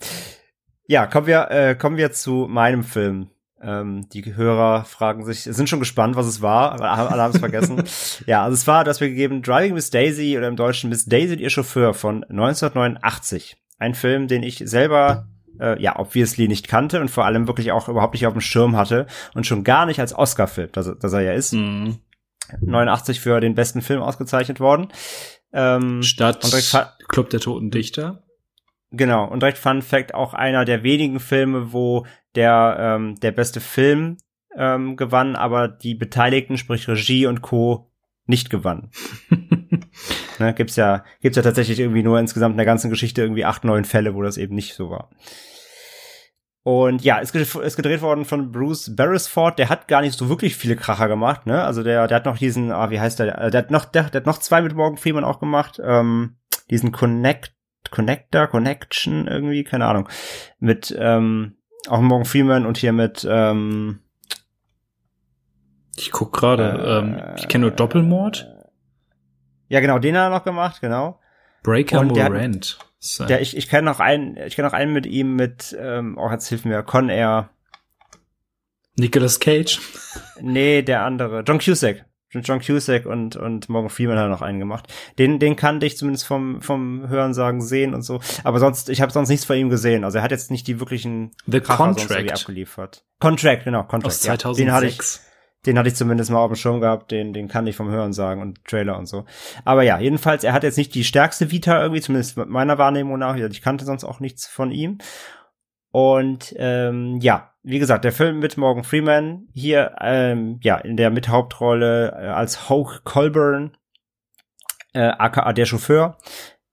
Ja, kommen wir, äh, kommen wir zu meinem Film. Ähm, die Hörer fragen sich, sind schon gespannt, was es war, aber alle haben es vergessen. (laughs) ja, also es war, dass wir gegeben Driving Miss Daisy oder im Deutschen Miss Daisy und ihr Chauffeur von 1989. Ein Film, den ich selber äh, ja, obviously nicht kannte und vor allem wirklich auch überhaupt nicht auf dem Schirm hatte und schon gar nicht als Oscar-Film, dass, dass er ja ist. Mhm. 89 für den besten Film ausgezeichnet worden. Ähm, Statt Club der Toten Dichter. Genau, und direkt Fun Fact, auch einer der wenigen Filme, wo der, ähm, der beste Film ähm, gewann, aber die Beteiligten, sprich Regie und Co. nicht gewannen. (laughs) Ne, gibt's ja, gibt's ja tatsächlich irgendwie nur insgesamt in der ganzen Geschichte irgendwie acht, neun Fälle, wo das eben nicht so war. Und ja, ist, ist gedreht worden von Bruce Beresford, der hat gar nicht so wirklich viele Kracher gemacht, ne? Also der, der hat noch diesen, ah, wie heißt der? Der hat noch, der, der hat noch zwei mit Morgan Freeman auch gemacht, ähm, diesen Connect, Connector, Connection irgendwie, keine Ahnung. Mit, ähm, auch Morgan Freeman und hier mit, ähm, Ich guck gerade, Äh, ähm, ich kenne nur Doppelmord. Ja, genau, den hat er noch gemacht, genau. Breaker Und der hat- Morant. Der, ich, ich kenne noch einen, ich kenne noch einen mit ihm mit, ähm, oh, jetzt hilft mir, Con Air. Nicolas Cage. Nee, der andere. John Cusack. John Cusack und, und Morgan Freeman hat noch einen gemacht. Den, den kannte ich zumindest vom, vom Hörensagen sehen und so. Aber sonst, ich habe sonst nichts von ihm gesehen. Also er hat jetzt nicht die wirklichen The Kracher Contract abgeliefert. Contract, genau, Contract. aus ja. 2006. Den hatte ich, den hatte ich zumindest mal auf dem Schirm gehabt, den, den kann ich vom Hören sagen und Trailer und so. Aber ja, jedenfalls, er hat jetzt nicht die stärkste Vita irgendwie, zumindest meiner Wahrnehmung nach. Ich kannte sonst auch nichts von ihm. Und ähm, ja, wie gesagt, der Film mit Morgan Freeman hier, ähm, ja, in der Mithauptrolle äh, als Hoke Colburn, äh, aka der Chauffeur.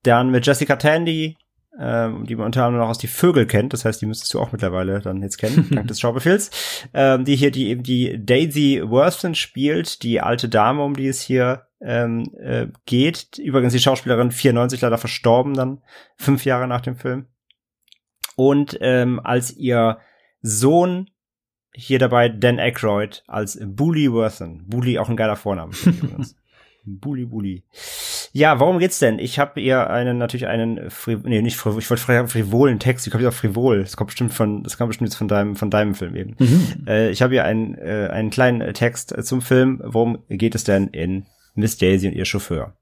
Dann mit Jessica Tandy, ähm, die man unter anderem noch aus Die Vögel kennt. Das heißt, die müsstest du auch mittlerweile dann jetzt kennen, (laughs) dank des Schaubefehls. Ähm, die hier, die eben die Daisy Worthington spielt, die alte Dame, um die es hier ähm, äh, geht. Übrigens die Schauspielerin 94 leider verstorben dann, fünf Jahre nach dem Film. Und ähm, als ihr Sohn hier dabei Dan Aykroyd als Bully Worthington. Bully auch ein geiler Vorname. (laughs) Bully Bully. Ja, worum geht's denn? Ich habe ihr einen natürlich einen nee, nicht frivol, ich wollte fragen frivolen Text, kommt jetzt auf frivol? Das kommt bestimmt von das kommt bestimmt jetzt von deinem von deinem Film eben. Mhm. Äh, ich habe hier einen äh, einen kleinen Text zum Film. Worum geht es denn in Miss Daisy und ihr Chauffeur?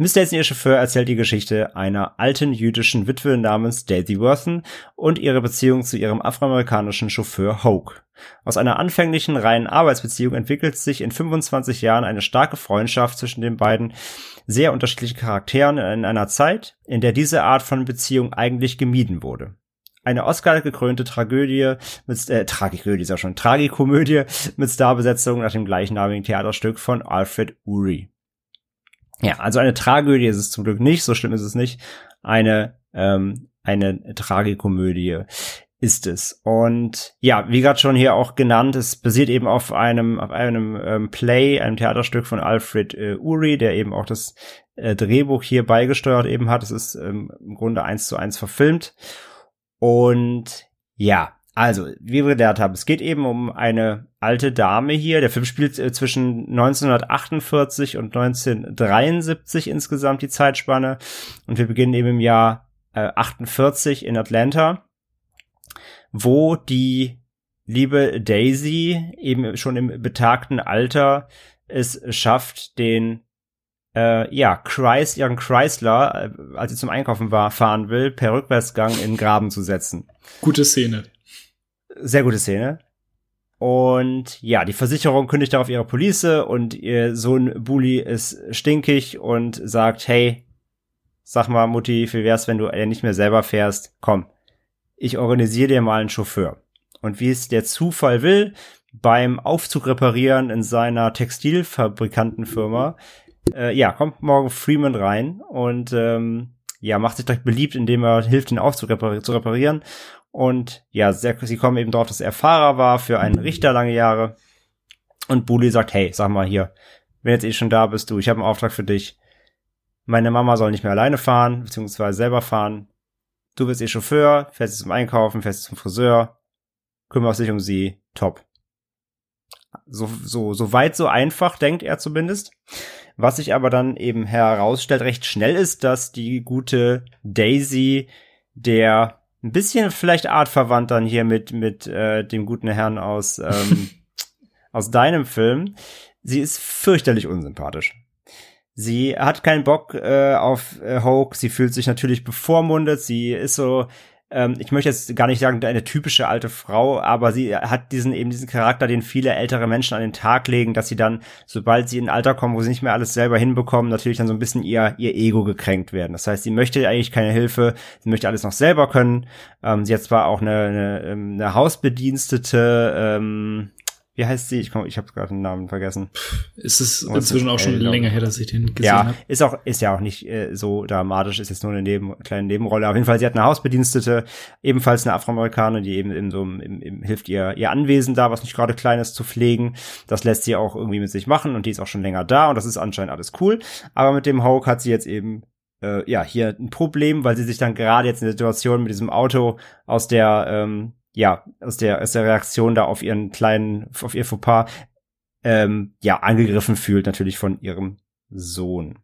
Miss Daisy ihr Chauffeur erzählt die Geschichte einer alten jüdischen Witwe namens Daisy Worthen und ihre Beziehung zu ihrem afroamerikanischen Chauffeur Hoke. Aus einer anfänglichen reinen Arbeitsbeziehung entwickelt sich in 25 Jahren eine starke Freundschaft zwischen den beiden sehr unterschiedlichen Charakteren in einer Zeit, in der diese Art von Beziehung eigentlich gemieden wurde. Eine Oscar-gekrönte Tragödie mit, äh, Tragödie ist ja schon, Tragikomödie mit Starbesetzung nach dem gleichnamigen Theaterstück von Alfred Uri. Ja, also eine Tragödie ist es zum Glück nicht, so schlimm ist es nicht. Eine, ähm, eine Tragikomödie ist es. Und ja, wie gerade schon hier auch genannt, es basiert eben auf einem, auf einem ähm, Play, einem Theaterstück von Alfred äh, Uri, der eben auch das äh, Drehbuch hier beigesteuert eben hat. Es ist ähm, im Grunde eins zu eins verfilmt. Und ja, also, wie wir gelernt haben, es geht eben um eine alte Dame hier. Der Film spielt äh, zwischen 1948 und 1973 insgesamt die Zeitspanne. Und wir beginnen eben im Jahr äh, 48 in Atlanta, wo die liebe Daisy eben schon im betagten Alter es schafft, den äh, ja, Chrys ihren Chrysler, äh, als sie zum Einkaufen war, fahren will, per Rückwärtsgang in den Graben zu setzen Gute Szene. Sehr gute Szene. Und ja, die Versicherung kündigt darauf ihre Police und ihr Sohn Bully ist stinkig und sagt, hey, sag mal, Mutti, wie wär's, wenn du nicht mehr selber fährst? Komm, ich organisiere dir mal einen Chauffeur. Und wie es der Zufall will, beim Aufzug reparieren in seiner Textilfabrikantenfirma, äh, ja, kommt Morgan Freeman rein und ähm, ja, macht sich direkt beliebt, indem er hilft, den Aufzug repar zu reparieren. Und ja, sehr, sie kommen eben drauf, dass er Fahrer war für einen Richter lange Jahre. Und Bully sagt, hey, sag mal hier, wenn jetzt eh schon da bist, du, ich habe einen Auftrag für dich. Meine Mama soll nicht mehr alleine fahren, beziehungsweise selber fahren. Du bist ihr Chauffeur, fährst zum Einkaufen, fährst zum Friseur, kümmerst dich um sie, top. So, so, so weit, so einfach, denkt er zumindest. Was sich aber dann eben herausstellt, recht schnell ist, dass die gute Daisy, der ein bisschen vielleicht artverwandt dann hier mit, mit äh, dem guten Herrn aus, ähm, (laughs) aus deinem Film, sie ist fürchterlich unsympathisch. Sie hat keinen Bock äh, auf äh, Hoke, sie fühlt sich natürlich bevormundet, sie ist so, ähm, ich möchte jetzt gar nicht sagen, eine typische alte Frau, aber sie hat diesen eben diesen Charakter, den viele ältere Menschen an den Tag legen, dass sie dann, sobald sie in ein Alter kommen, wo sie nicht mehr alles selber hinbekommen, natürlich dann so ein bisschen ihr ihr Ego gekränkt werden. Das heißt, sie möchte eigentlich keine Hilfe, sie möchte alles noch selber können. Ähm, sie hat zwar auch eine, eine, eine Hausbedienstete, ähm, wie heißt sie? Ich, komm, ich habe gerade den Namen vergessen. Ist es ist inzwischen auch schon glaub länger her, dass ich den gesehen Ja, habe. ist auch, ist ja auch nicht äh, so dramatisch, ist jetzt nur eine Neben, kleine Nebenrolle. Auf jeden Fall, sie hat eine Hausbedienstete, ebenfalls eine Afroamerikanerin, die eben in so im, im, im, hilft ihr, ihr Anwesen da, was nicht gerade klein ist, zu pflegen. Das lässt sie auch irgendwie mit sich machen und die ist auch schon länger da und das ist anscheinend alles cool. Aber mit dem Hulk hat sie jetzt eben äh, ja, hier ein Problem, weil sie sich dann gerade jetzt in der Situation mit diesem Auto aus der, ähm, ja, aus der, aus der Reaktion da auf ihren kleinen, auf ihr Fauxpas, ähm, ja, angegriffen fühlt, natürlich von ihrem Sohn.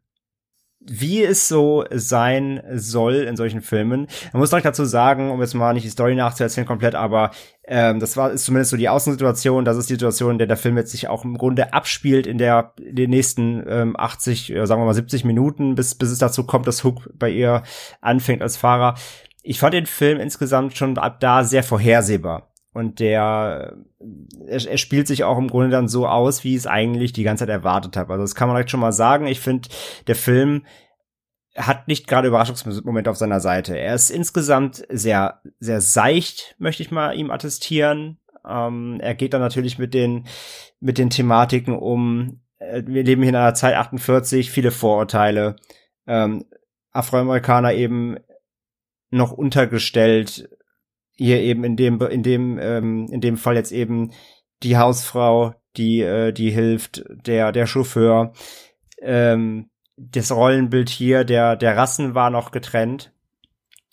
wie es so sein soll in solchen Filmen. Man muss direkt dazu sagen, um jetzt mal nicht die Story nachzuerzählen komplett, aber ähm, das war ist zumindest so die Außensituation. Das ist die Situation, in der der Film jetzt sich auch im Grunde abspielt in der in den nächsten ähm, 80, äh, sagen wir mal 70 Minuten, bis bis es dazu kommt, dass Hook bei ihr anfängt als Fahrer. Ich fand den Film insgesamt schon ab da sehr vorhersehbar. Und der, er, er spielt sich auch im Grunde dann so aus, wie ich es eigentlich die ganze Zeit erwartet habe. Also das kann man direkt schon mal sagen. Ich finde, der Film hat nicht gerade Überraschungsmoment auf seiner Seite. Er ist insgesamt sehr, sehr seicht, möchte ich mal ihm attestieren. Ähm, er geht dann natürlich mit den, mit den Thematiken um. Äh, wir leben hier in einer Zeit 48, viele Vorurteile. Ähm, Afroamerikaner eben noch untergestellt, hier eben in dem in dem ähm, in dem Fall jetzt eben die Hausfrau, die äh, die hilft, der der Chauffeur, ähm, das Rollenbild hier der der Rassen war noch getrennt.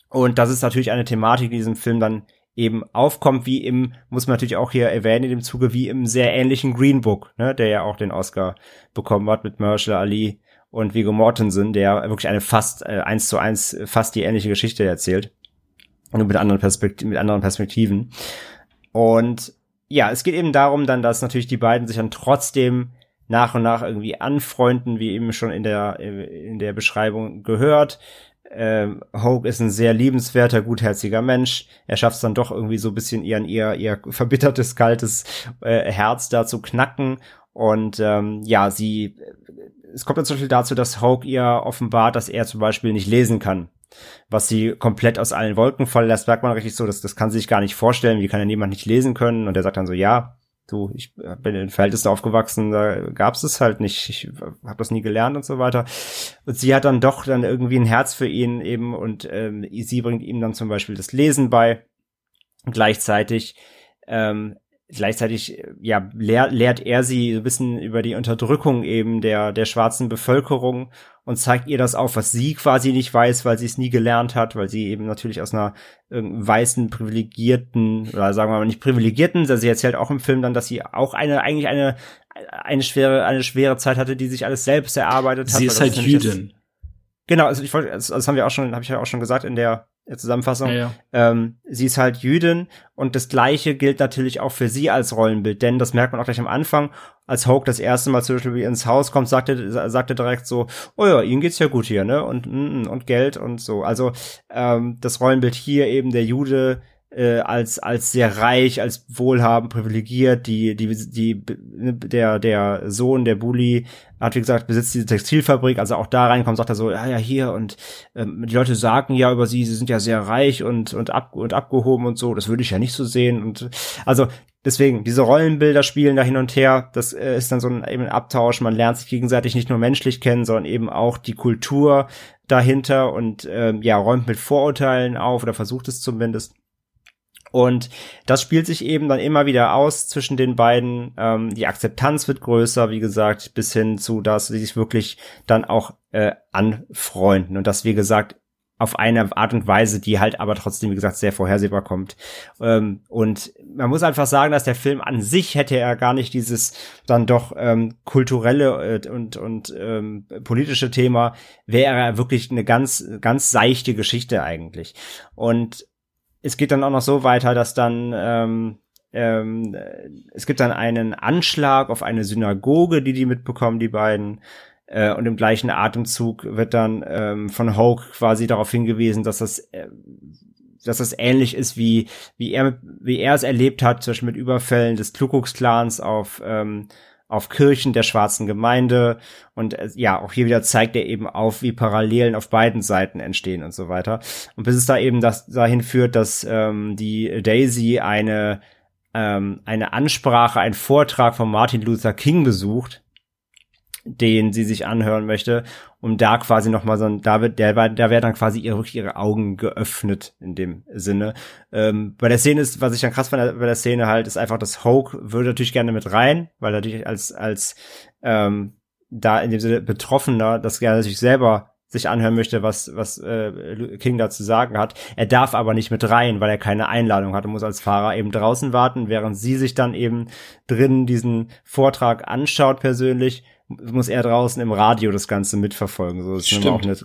Und das ist natürlich eine Thematik, die in diesem Film dann eben aufkommt, wie im muss man natürlich auch hier erwähnen in dem Zuge wie im sehr ähnlichen Green Book, ne, der ja auch den Oscar bekommen hat mit Marshall Ali und Viggo Mortensen, der wirklich eine fast äh, eins zu eins fast die ähnliche Geschichte erzählt nur mit anderen, Perspekt mit anderen Perspektiven. Und ja, es geht eben darum dann, dass natürlich die beiden sich dann trotzdem nach und nach irgendwie anfreunden, wie eben schon in der, in der Beschreibung gehört. Ähm, Hogue ist ein sehr liebenswerter, gutherziger Mensch. Er schafft es dann doch irgendwie so ein bisschen ihren, ihr, ihr verbittertes, kaltes äh, Herz da zu knacken. Und ähm, ja, sie, es kommt dann zum Beispiel dazu, dass Hogue ihr offenbart, dass er zum Beispiel nicht lesen kann was sie komplett aus allen Wolken fallen lässt, merkt man richtig so, dass das kann sie sich gar nicht vorstellen, wie kann ja niemand nicht lesen können und er sagt dann so, ja, du, ich bin in Verhältnissen aufgewachsen, da gab's es halt nicht, ich habe das nie gelernt und so weiter. Und sie hat dann doch dann irgendwie ein Herz für ihn eben und ähm, sie bringt ihm dann zum Beispiel das Lesen bei. Gleichzeitig ähm, gleichzeitig ja lehrt, lehrt er sie ein bisschen über die Unterdrückung eben der der schwarzen Bevölkerung und zeigt ihr das auf, was sie quasi nicht weiß, weil sie es nie gelernt hat, weil sie eben natürlich aus einer weißen privilegierten oder sagen wir mal nicht privilegierten, also sie erzählt auch im Film dann, dass sie auch eine eigentlich eine eine schwere eine schwere Zeit hatte, die sich alles selbst erarbeitet hat. Sie ist halt Jüdin. Genau, also ich wollte, also das haben wir auch schon, habe ich ja auch schon gesagt in der Zusammenfassung. Ja, ja. Ähm, sie ist halt Jüdin und das Gleiche gilt natürlich auch für sie als Rollenbild, denn das merkt man auch gleich am Anfang, als Hoke das erste Mal zum Beispiel ins Haus kommt, sagte, sagte direkt so, oh ja, ihnen geht's ja gut hier, ne, und, mm, mm, und Geld und so. Also ähm, das Rollenbild hier eben der Jude äh, als als sehr reich, als wohlhabend, privilegiert. Die die die der der Sohn der Bully hat wie gesagt besitzt diese Textilfabrik, also auch da reinkommt, sagt er so, ja ja hier und ähm, die Leute sagen ja über sie, sie sind ja sehr reich und und ab und abgehoben und so. Das würde ich ja nicht so sehen und also deswegen diese Rollenbilder spielen da hin und her. Das äh, ist dann so ein eben ein Abtausch. Man lernt sich gegenseitig nicht nur menschlich kennen, sondern eben auch die Kultur dahinter und ähm, ja räumt mit Vorurteilen auf oder versucht es zumindest. Und das spielt sich eben dann immer wieder aus zwischen den beiden. Ähm, die Akzeptanz wird größer, wie gesagt, bis hin zu, dass sie sich wirklich dann auch äh, anfreunden. Und das, wie gesagt, auf eine Art und Weise, die halt aber trotzdem, wie gesagt, sehr vorhersehbar kommt. Ähm, und man muss einfach sagen, dass der Film an sich hätte er gar nicht dieses dann doch ähm, kulturelle äh, und, und ähm, politische Thema, wäre er wirklich eine ganz, ganz seichte Geschichte eigentlich. Und es geht dann auch noch so weiter, dass dann ähm, ähm, es gibt dann einen Anschlag auf eine Synagoge, die die mitbekommen, die beiden. Äh, und im gleichen Atemzug wird dann ähm, von Hoke quasi darauf hingewiesen, dass das äh, dass das ähnlich ist wie wie er wie er es erlebt hat, zum Beispiel mit Überfällen des Ku Clans auf ähm, auf Kirchen der schwarzen Gemeinde und äh, ja, auch hier wieder zeigt er eben auf, wie Parallelen auf beiden Seiten entstehen und so weiter. Und bis es da eben das dahin führt, dass ähm, die Daisy eine ähm, eine Ansprache, einen Vortrag von Martin Luther King besucht, den sie sich anhören möchte, um da quasi noch mal so ein, da wird, der, da werden dann quasi ihre, ihre Augen geöffnet in dem Sinne. Ähm, bei der Szene ist, was ich dann krass fand bei der Szene halt, ist einfach, dass Hoke würde natürlich gerne mit rein, weil natürlich als, als, ähm, da in dem Sinne Betroffener das gerne natürlich selber sich anhören möchte, was, was äh, King da zu sagen hat. Er darf aber nicht mit rein, weil er keine Einladung hat und muss als Fahrer eben draußen warten, während sie sich dann eben drin diesen Vortrag anschaut persönlich muss er draußen im Radio das Ganze mitverfolgen. So, das, ist auch eine,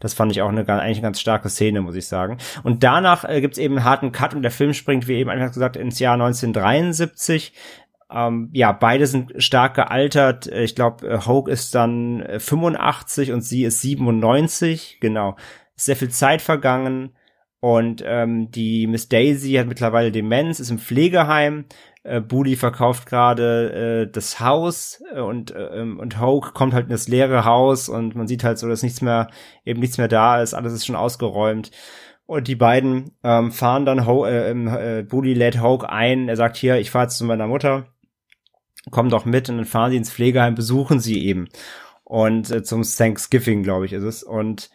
das fand ich auch eine, eigentlich eine ganz starke Szene, muss ich sagen. Und danach äh, gibt es eben einen harten Cut und der Film springt, wie eben einfach gesagt, ins Jahr 1973. Ähm, ja, beide sind stark gealtert. Ich glaube, äh, Hogue ist dann 85 äh, und sie ist 97. Genau. sehr viel Zeit vergangen. Und ähm, die Miss Daisy hat mittlerweile Demenz, ist im Pflegeheim. Äh, Bully verkauft gerade äh, das Haus äh, und äh, und Hoke kommt halt in das leere Haus und man sieht halt so, dass nichts mehr eben nichts mehr da ist, alles ist schon ausgeräumt. Und die beiden ähm, fahren dann Ho äh, äh, Bully lädt Hoke ein. Er sagt hier, ich fahre jetzt zu meiner Mutter kommen doch mit und dann fahren sie ins Pflegeheim, besuchen sie eben. Und äh, zum Thanksgiving, glaube ich, ist es. Und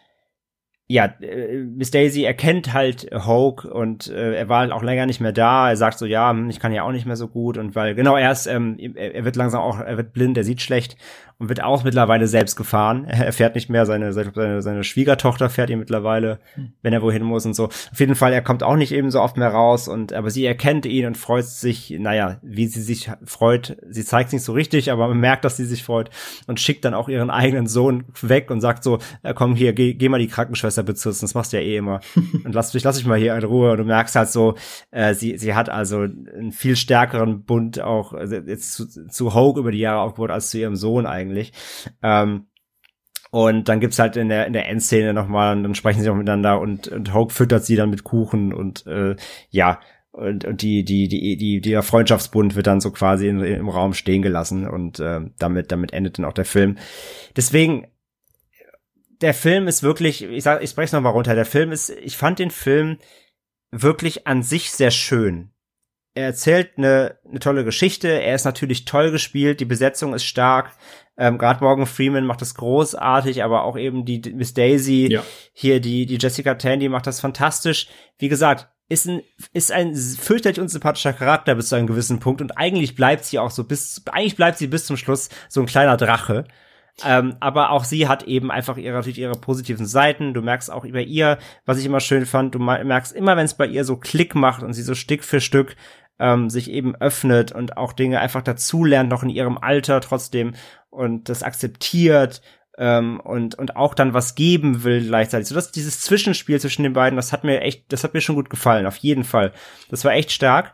ja, äh, Miss Daisy erkennt halt Hoke und äh, er war halt auch länger nicht mehr da. Er sagt so, ja, hm, ich kann ja auch nicht mehr so gut und weil genau er ist, ähm, er wird langsam auch, er wird blind, er sieht schlecht und wird auch mittlerweile selbst gefahren. (laughs) Er fährt nicht mehr, seine, seine, seine Schwiegertochter fährt ihn mittlerweile, hm. wenn er wohin muss und so. Auf jeden Fall, er kommt auch nicht eben so oft mehr raus und aber sie erkennt ihn und freut sich, naja, wie sie sich freut. Sie zeigt es nicht so richtig, aber man merkt, dass sie sich freut und schickt dann auch ihren eigenen Sohn weg und sagt so, äh, komm hier, geh, geh mal die Krankenschwester bezirzen, das machst du ja eh immer. (laughs) und lass mich, lass mich mal hier in Ruhe. Und du merkst halt so, äh, sie, sie hat also einen viel stärkeren Bund auch also jetzt zu, zu Hogue über die Jahre aufgebaut als zu ihrem Sohn eigentlich eigentlich. Ähm, und dann gibt's halt in der, in der Endszene nochmal, und dann sprechen sie auch miteinander und, und Hope füttert sie dann mit Kuchen und äh, ja, und, und die, die, die, die, der Freundschaftsbund wird dann so quasi in, im Raum stehen gelassen und äh, damit, damit endet dann auch der Film. Deswegen, der Film ist wirklich, ich sag, ich spreche es nochmal runter, der Film ist, ich fand den Film wirklich an sich sehr schön er erzählt eine, eine tolle Geschichte. Er ist natürlich toll gespielt. Die Besetzung ist stark. Ähm, Gerade Morgan Freeman macht das großartig, aber auch eben die Miss Daisy, ja. hier die, die Jessica Tandy macht das fantastisch. Wie gesagt, ist ein, ist ein fürchterlich unsympathischer Charakter bis zu einem gewissen Punkt und eigentlich bleibt sie auch so bis, eigentlich bleibt sie bis zum Schluss so ein kleiner Drache. Ähm, aber auch sie hat eben einfach ihre, natürlich ihre positiven Seiten. Du merkst auch über ihr, was ich immer schön fand, du merkst immer, wenn es bei ihr so Klick macht und sie so Stück für Stück ähm, sich eben öffnet und auch Dinge einfach dazulernt, noch in ihrem Alter trotzdem und das akzeptiert ähm, und und auch dann was geben will gleichzeitig. So dass dieses Zwischenspiel zwischen den beiden, das hat mir echt, das hat mir schon gut gefallen, auf jeden Fall. Das war echt stark.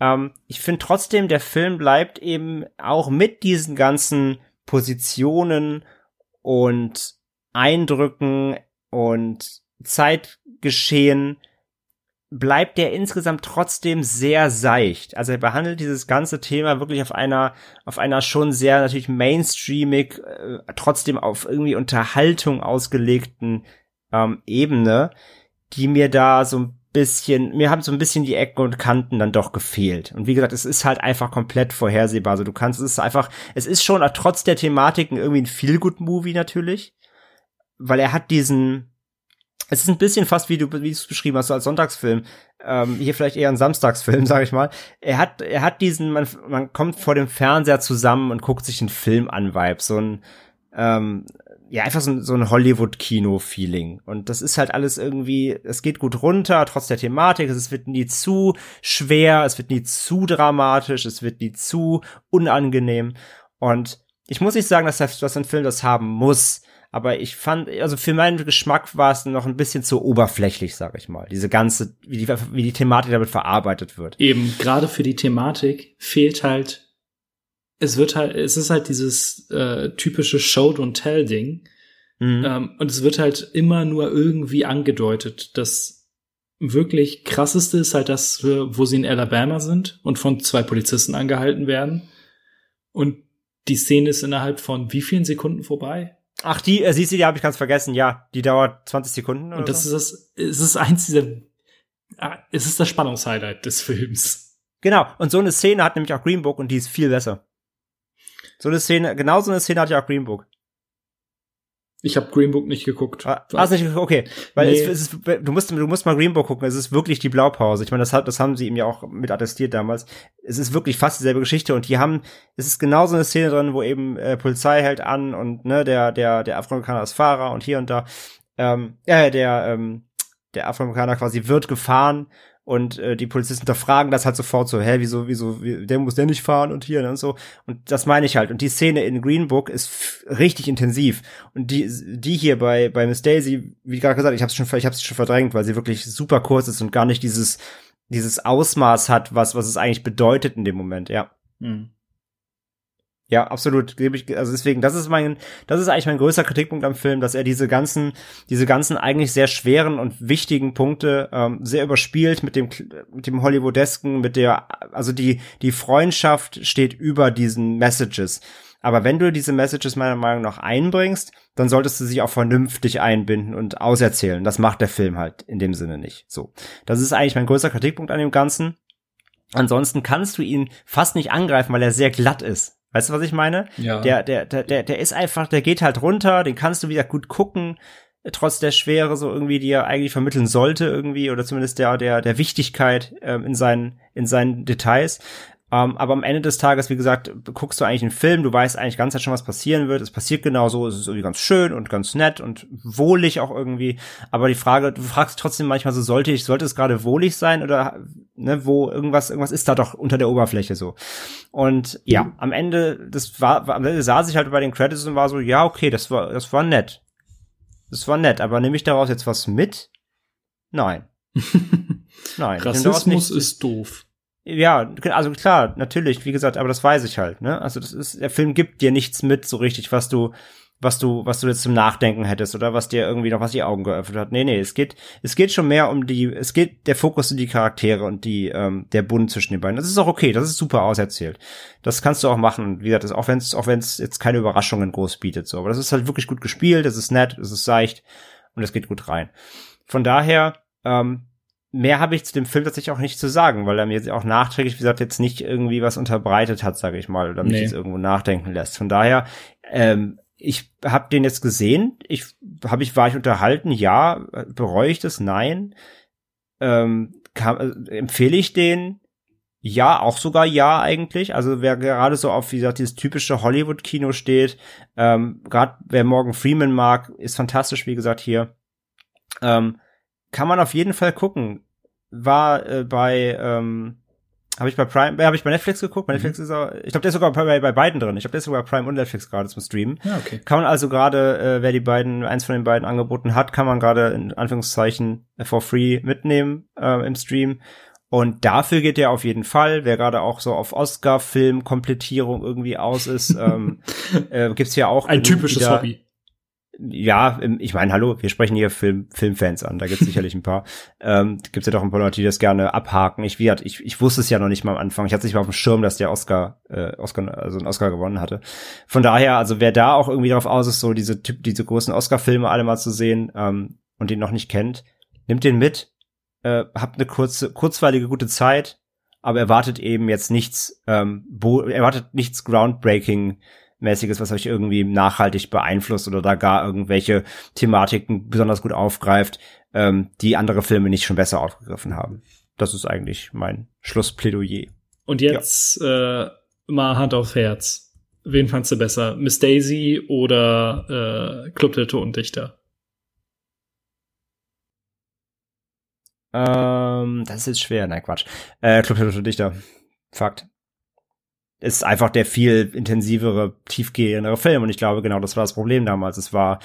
Ähm, ich finde trotzdem, der Film bleibt eben auch mit diesen ganzen Positionen und Eindrücken und Zeitgeschehen bleibt der insgesamt trotzdem sehr seicht. Also er behandelt dieses ganze Thema wirklich auf einer, auf einer schon sehr natürlich mainstreamig, äh, trotzdem auf irgendwie Unterhaltung ausgelegten ähm, Ebene, die mir da so ein bisschen, mir haben so ein bisschen die Ecken und Kanten dann doch gefehlt. Und wie gesagt, es ist halt einfach komplett vorhersehbar. Also du kannst, es ist einfach, es ist schon trotz der Thematiken irgendwie ein Feel-Good-Movie natürlich, weil er hat diesen, es ist ein bisschen fast wie du wie du es beschrieben hast als Sonntagsfilm. Ähm, hier vielleicht eher ein Samstagsfilm (laughs) sage ich mal. Er hat er hat diesen man man kommt vor dem Fernseher zusammen und guckt sich einen Film an Vibe so ein ähm, ja einfach so ein, so ein Hollywood Kino Feeling und das ist halt alles irgendwie es geht gut runter trotz der Thematik es wird nie zu schwer es wird nie zu dramatisch es wird nie zu unangenehm. Und ich muss nicht sagen dass das dass ein Film das haben muss aber ich fand, also für meinen Geschmack war es noch ein bisschen zu oberflächlich, sag ich mal. Diese ganze, wie die, wie die Thematik damit verarbeitet wird. Eben, gerade für die Thematik fehlt halt, es wird halt, es ist halt dieses äh, typische Show-don't-Tell-Ding. Mhm. Ähm, und es wird halt immer nur irgendwie angedeutet. Das wirklich krasseste ist halt das, wo sie in Alabama sind und von zwei Polizisten angehalten werden. Und die Szene ist innerhalb von wie vielen Sekunden vorbei? Ach, die, äh, siehst du, die habe ich ganz vergessen. Ja, die dauert 20 Sekunden. Und das so? ist das, es ist eins dieser, ah, es ist das Spannungshighlight des Films. Genau. Und so eine Szene hat nämlich auch Green Book und die ist viel besser. So eine Szene, genau so eine Szene hat ja auch Green Book. Ich habe Green Book nicht geguckt. Ah, geguckt? Okay, weil nee. es, es ist, du musst du musst mal Green Book gucken. Es ist wirklich die Blaupause. Ich meine, das hat das haben sie ihm ja auch mit attestiert damals. Es ist wirklich fast dieselbe Geschichte und die haben es ist genau so eine Szene drin, wo eben äh, Polizei hält an und ne der der der Afroamerikaner ist Fahrer und hier und da ähm, äh, der ähm, der Afroamerikaner quasi wird gefahren und äh, die Polizisten da fragen das halt sofort so, hä, wieso, wieso, wie, der muss der nicht fahren und hier und so. Und das meine ich halt. Und die Szene in Green Book ist richtig intensiv. Und die, die hier bei, bei Miss Daisy, wie gerade gesagt, ich hab's schon, ich hab's schon verdrängt, weil sie wirklich super kurz ist und gar nicht dieses, dieses Ausmaß hat, was, was es eigentlich bedeutet in dem Moment, ja. Mhm. Ja, absolut. Also deswegen, das ist mein, das ist eigentlich mein größter Kritikpunkt am Film, dass er diese ganzen, diese ganzen eigentlich sehr schweren und wichtigen Punkte ähm, sehr überspielt mit dem, mit dem Hollywoodesken, mit der, also die, die Freundschaft steht über diesen Messages. Aber wenn du diese Messages meiner Meinung nach einbringst, dann solltest du sie auch vernünftig einbinden und auserzählen. Das macht der Film halt in dem Sinne nicht. So. Das ist eigentlich mein größter Kritikpunkt an dem Ganzen. Ansonsten kannst du ihn fast nicht angreifen, weil er sehr glatt ist. Weißt du, was ich meine? Ja. Der, der, der, der, der ist einfach, der geht halt runter, den kannst du wieder gut gucken, trotz der Schwere so irgendwie, die er eigentlich vermitteln sollte irgendwie, oder zumindest der, der, der Wichtigkeit ähm, in seinen, in seinen Details. Um, ähm, aber am Ende des Tages, wie gesagt, guckst du eigentlich einen Film, du weißt eigentlich ganz schon, was passieren wird. Es passiert genau so, es ist irgendwie ganz schön und ganz nett und wohlig auch irgendwie. Aber die Frage, du fragst trotzdem manchmal so, sollte ich, sollte es gerade wohlig sein oder ne, wo irgendwas, irgendwas ist da doch unter der Oberfläche so. Und ja, am Ende, das war, am Ende saß ich halt bei den Credits und war so, ja, okay, das war, das war nett. Das war nett, aber nehme ich daraus jetzt was mit? Nein. (laughs) Nein. Rassismus ist doof. Ja, also klar, natürlich, wie gesagt, aber das weiß ich halt, ne? Also das ist, der Film gibt dir nichts mit so richtig, was du, was du, was du jetzt zum Nachdenken hättest oder was dir irgendwie noch was die Augen geöffnet hat. Nee, nee, es geht, es geht schon mehr um die, es geht der Fokus in die Charaktere und die, ähm, der Bund zwischen den beiden. Das ist auch okay, das ist super auserzählt. Das kannst du auch machen, wie gesagt, auch wenn es, auch wenn es jetzt keine Überraschungen groß bietet, so. Aber das ist halt wirklich gut gespielt, es ist nett, es ist seicht und es geht gut rein. Von daher, ähm, mehr habe ich zu dem Film tatsächlich auch nicht zu sagen, weil er mir auch nachträglich, wie gesagt, jetzt nicht irgendwie was unterbreitet hat, sage ich mal, oder mich nee. jetzt irgendwo nachdenken lässt. Von daher, ähm, ich habe den jetzt gesehen. Ich habe ich war ich unterhalten? Ja. Bereue ich das? Nein. Ähm, kann, äh, empfehle ich den? Ja, auch sogar ja eigentlich. Also wer gerade so auf wie gesagt dieses typische Hollywood-Kino steht, ähm, gerade wer Morgan Freeman mag, ist fantastisch, wie gesagt hier. Ähm, kann man auf jeden Fall gucken. War äh, bei ähm, habe ich bei Prime, äh, habe ich bei Netflix geguckt. Bei mhm. Netflix ist er, ich glaube, der ist sogar bei, bei beiden drin. Ich glaube, der ist sogar bei Prime und Netflix gerade zum Streamen. Ja, okay. Kann man also gerade, äh, wer die beiden, eins von den beiden angeboten hat, kann man gerade in Anführungszeichen for free mitnehmen äh, im Stream. Und dafür geht der auf jeden Fall. Wer gerade auch so auf Oscar-Film-Komplettierung irgendwie aus ist, ähm, (laughs) äh, gibt's ja auch ein typisches wieder, Hobby ja, ich meine, hallo, wir sprechen hier Film, Filmfans an, da gibt es (laughs) sicherlich ein paar. Ähm, gibt ja doch ein paar Leute, die das gerne abhaken. Ich, wie ich, ich wusste es ja noch nicht mal am Anfang. Ich hatte nicht mal auf dem Schirm, dass der Oscar, äh, Oscar, also einen Oscar gewonnen hatte. Von daher, also wer da auch irgendwie darauf aus ist, so diese Typ, diese großen Oscar-Filme alle mal zu sehen ähm, und den noch nicht kennt, nimmt den mit, äh, habt eine kurze, kurzweilige gute Zeit, aber erwartet eben jetzt nichts, ähm, erwartet nichts groundbreaking mäßiges, was euch irgendwie nachhaltig beeinflusst oder da gar irgendwelche Thematiken besonders gut aufgreift, ähm, die andere Filme nicht schon besser aufgegriffen haben. Das ist eigentlich mein Schlussplädoyer. Und jetzt ja. äh, mal Hand aufs Herz. Wen fandst du besser? Miss Daisy oder äh, Club der Totendichter? Ähm, das ist jetzt schwer, nein, Quatsch. Äh, Club der Totendichter. Fakt ist einfach der viel intensivere, tiefgehendere Film. Und ich glaube, genau das war das Problem damals. Es war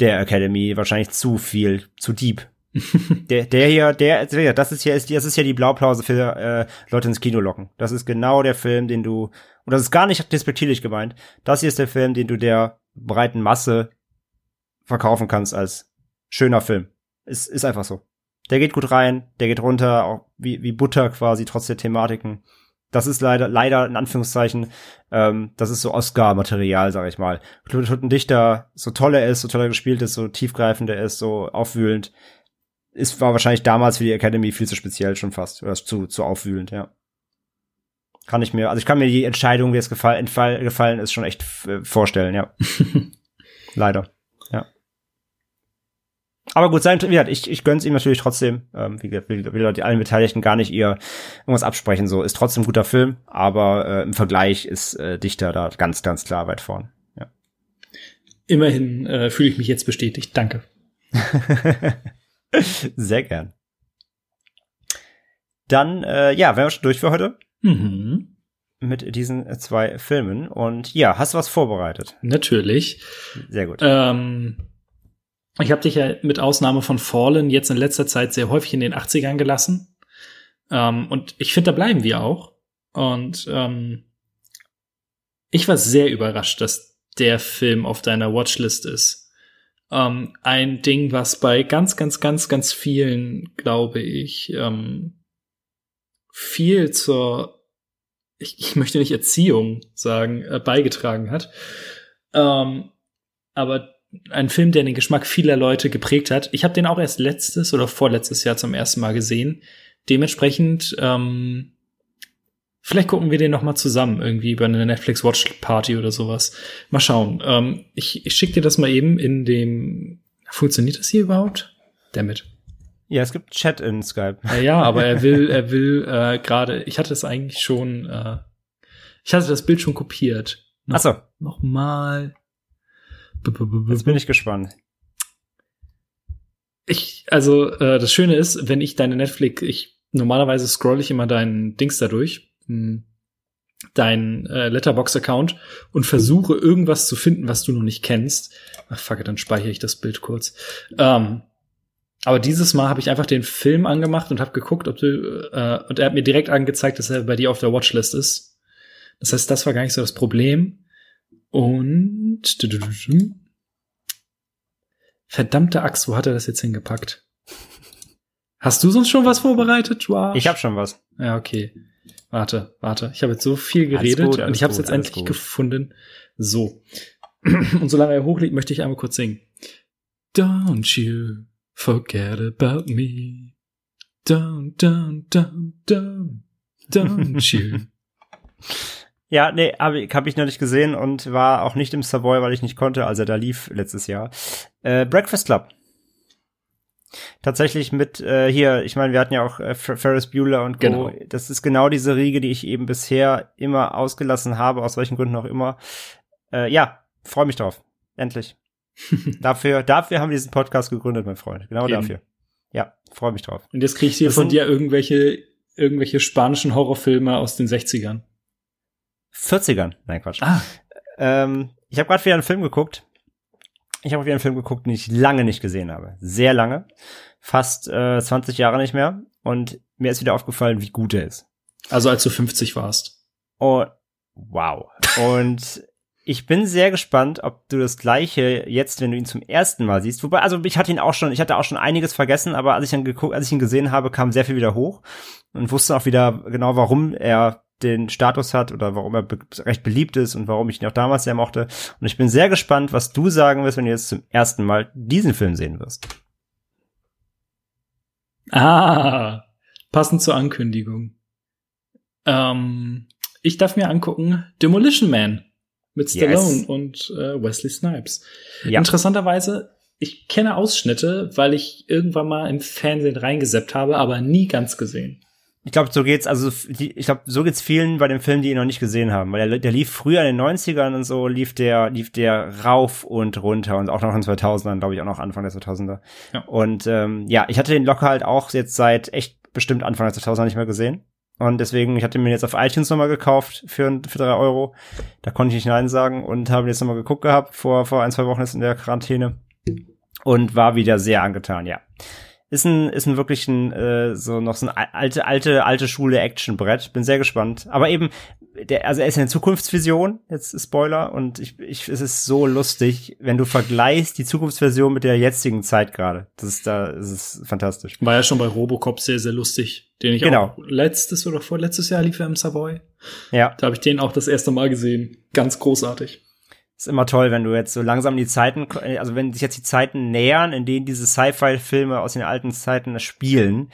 der Academy wahrscheinlich zu viel, zu deep. (laughs) der, der hier, der, das ist hier, das ist ja die Blaupause für äh, Leute ins Kino locken. Das ist genau der Film, den du, und das ist gar nicht despektierlich gemeint. Das hier ist der Film, den du der breiten Masse verkaufen kannst als schöner Film. Ist, ist einfach so. Der geht gut rein, der geht runter, auch wie, wie Butter quasi, trotz der Thematiken das ist leider, leider in Anführungszeichen, ähm, das ist so Oscar-Material, sag ich mal. Ein Dichter, so toll er ist, so toll er gespielt ist, so tiefgreifend er ist, so aufwühlend, ist, war wahrscheinlich damals für die Academy viel zu speziell schon fast, oder zu, zu aufwühlend, ja. Kann ich mir, also ich kann mir die Entscheidung, wie es gefallen, gefallen ist, schon echt äh, vorstellen, ja. (laughs) leider. Aber gut, sein, wie gesagt, ich, ich gönn's ihm natürlich trotzdem. Ähm, wie gesagt, will, will die allen Beteiligten gar nicht ihr irgendwas absprechen. So ist trotzdem ein guter Film, aber äh, im Vergleich ist äh, Dichter da ganz, ganz klar weit vorn. Ja. Immerhin äh, fühle ich mich jetzt bestätigt. Danke. (laughs) Sehr gern. Dann, äh, ja, wären wir schon durch für heute Mhm. mit diesen äh, zwei Filmen. Und ja, hast du was vorbereitet? Natürlich. Sehr gut. Ähm, ich habe dich ja mit Ausnahme von Fallen jetzt in letzter Zeit sehr häufig in den 80ern gelassen. Ähm, und ich finde, da bleiben wir auch. Und ähm, ich war sehr überrascht, dass der Film auf deiner Watchlist ist. Ähm, ein Ding, was bei ganz, ganz, ganz, ganz vielen, glaube ich, ähm, viel zur, ich, ich möchte nicht Erziehung sagen, äh, beigetragen hat. Ähm, aber ein Film, der den Geschmack vieler Leute geprägt hat. Ich habe den auch erst letztes oder vorletztes Jahr zum ersten Mal gesehen. Dementsprechend, ähm, vielleicht gucken wir den noch mal zusammen irgendwie über eine Netflix Watch Party oder sowas. Mal schauen. Ähm, ich ich schicke dir das mal eben in dem. Funktioniert das hier überhaupt? Damit. ja, es gibt Chat in Skype. Ja, ja, aber er will, (laughs) er will äh, gerade. Ich hatte es eigentlich schon. Äh, ich hatte das Bild schon kopiert. Noch, Achso, Noch mal. Jetzt bin ich gespannt. Ich, also äh, das Schöne ist, wenn ich deine Netflix, ich normalerweise scroll ich immer deinen Dings da durch, hm, dein äh, Letterbox-Account und versuche irgendwas zu finden, was du noch nicht kennst. Ach fuck, it, dann speichere ich das Bild kurz. Ähm, aber dieses Mal habe ich einfach den Film angemacht und habe geguckt, ob du äh, und er hat mir direkt angezeigt, dass er bei dir auf der Watchlist ist. Das heißt, das war gar nicht so das Problem. Und verdammte Axt, wo hat er das jetzt hingepackt? Hast du sonst schon was vorbereitet, Joa? Ich habe schon was. Ja, okay. Warte, warte. Ich habe jetzt so viel geredet gut, und ich habe es jetzt endlich gut. gefunden. So. (clears throat) Und solange er hochliegt, möchte ich einmal kurz singen. Don't you forget about me. Don't, don't, don't, don't, don't you. (laughs) (laughs) Ja, nee, habe ich, hab ich noch nicht gesehen und war auch nicht im Savoy, weil ich nicht konnte, als er da lief letztes Jahr. Äh, Breakfast Club. Tatsächlich mit äh, hier, ich meine, wir hatten ja auch äh, Fer- Ferris Bueller und Co. Genau. Das ist genau diese Riege, die ich eben bisher immer ausgelassen habe, aus welchen Gründen auch immer. Äh, ja, freue mich drauf. Endlich. (laughs) dafür, dafür haben wir diesen Podcast gegründet, mein Freund. Genau Eben. dafür. Ja, freue mich drauf. Und jetzt kriege ich hier Das von dir irgendwelche, irgendwelche spanischen Horrorfilme aus den 60ern. 40ern. Nein, Quatsch. Ah, Ähm, ich habe gerade wieder einen Film geguckt. Ich habe wieder einen Film geguckt, den ich lange nicht gesehen habe. Sehr lange. Fast äh, 20 Jahre nicht mehr. Und mir ist wieder aufgefallen, wie gut er ist. also als du 50 warst. Und wow. Und (laughs) ich bin sehr gespannt, ob du das gleiche jetzt, wenn du ihn zum ersten Mal siehst. Wobei, also ich hatte ihn auch schon, ich hatte auch schon einiges vergessen, aber als ich ihn geguckt, als ich ihn gesehen habe, kam sehr viel wieder hoch und wusste auch wieder genau, warum er den Status hat oder warum er be recht beliebt ist und warum ich ihn auch damals sehr mochte. Und ich bin sehr gespannt, was du sagen wirst, wenn du jetzt zum ersten Mal diesen Film sehen wirst. Ah, passend zur Ankündigung. Ähm, ich darf mir angucken Demolition Man mit Stallone Yes. und äh, Wesley Snipes. Ja. Interessanterweise, ich kenne Ausschnitte, weil ich irgendwann mal im Fernsehen reingeseppt habe, aber nie ganz gesehen. Ich glaube, so geht's, also ich glaube, so geht's vielen bei dem Film, die ihn noch nicht gesehen haben. Weil der, der lief früher in den 90ern und so, lief der, lief der rauf und runter und auch noch in den 2000ern, glaube ich, auch noch Anfang der 2000er. Ja. Und ähm, ja, ich hatte den locker halt auch jetzt seit echt bestimmt Anfang der 2000er nicht mehr gesehen. Und deswegen, ich hatte mir jetzt auf iTunes nochmal gekauft für, für drei Euro. Da konnte ich nicht Nein sagen und habe jetzt nochmal geguckt gehabt vor, vor ein, zwei Wochen jetzt in der Quarantäne. Und war wieder sehr angetan, ja ist ein ist ein wirklich ein äh, so noch so ein al- alte alte alte Schule Actionbrett. Bin sehr gespannt. Aber eben der also er ist eine Zukunftsvision. Jetzt Spoiler und ich ich es ist so lustig, wenn du vergleichst die Zukunftsversion mit der jetzigen Zeit gerade. Das ist da das ist fantastisch. War ja schon bei Robocop sehr, sehr lustig. Den ich Genau. auch letztes oder vorletztes Jahr lief er im Savoy. Ja, Da habe ich den auch das erste Mal gesehen. Ganz großartig. Ist immer toll, wenn du jetzt so langsam die Zeiten also wenn sich jetzt die Zeiten nähern, in denen diese Sci-Fi Filme aus den alten Zeiten spielen.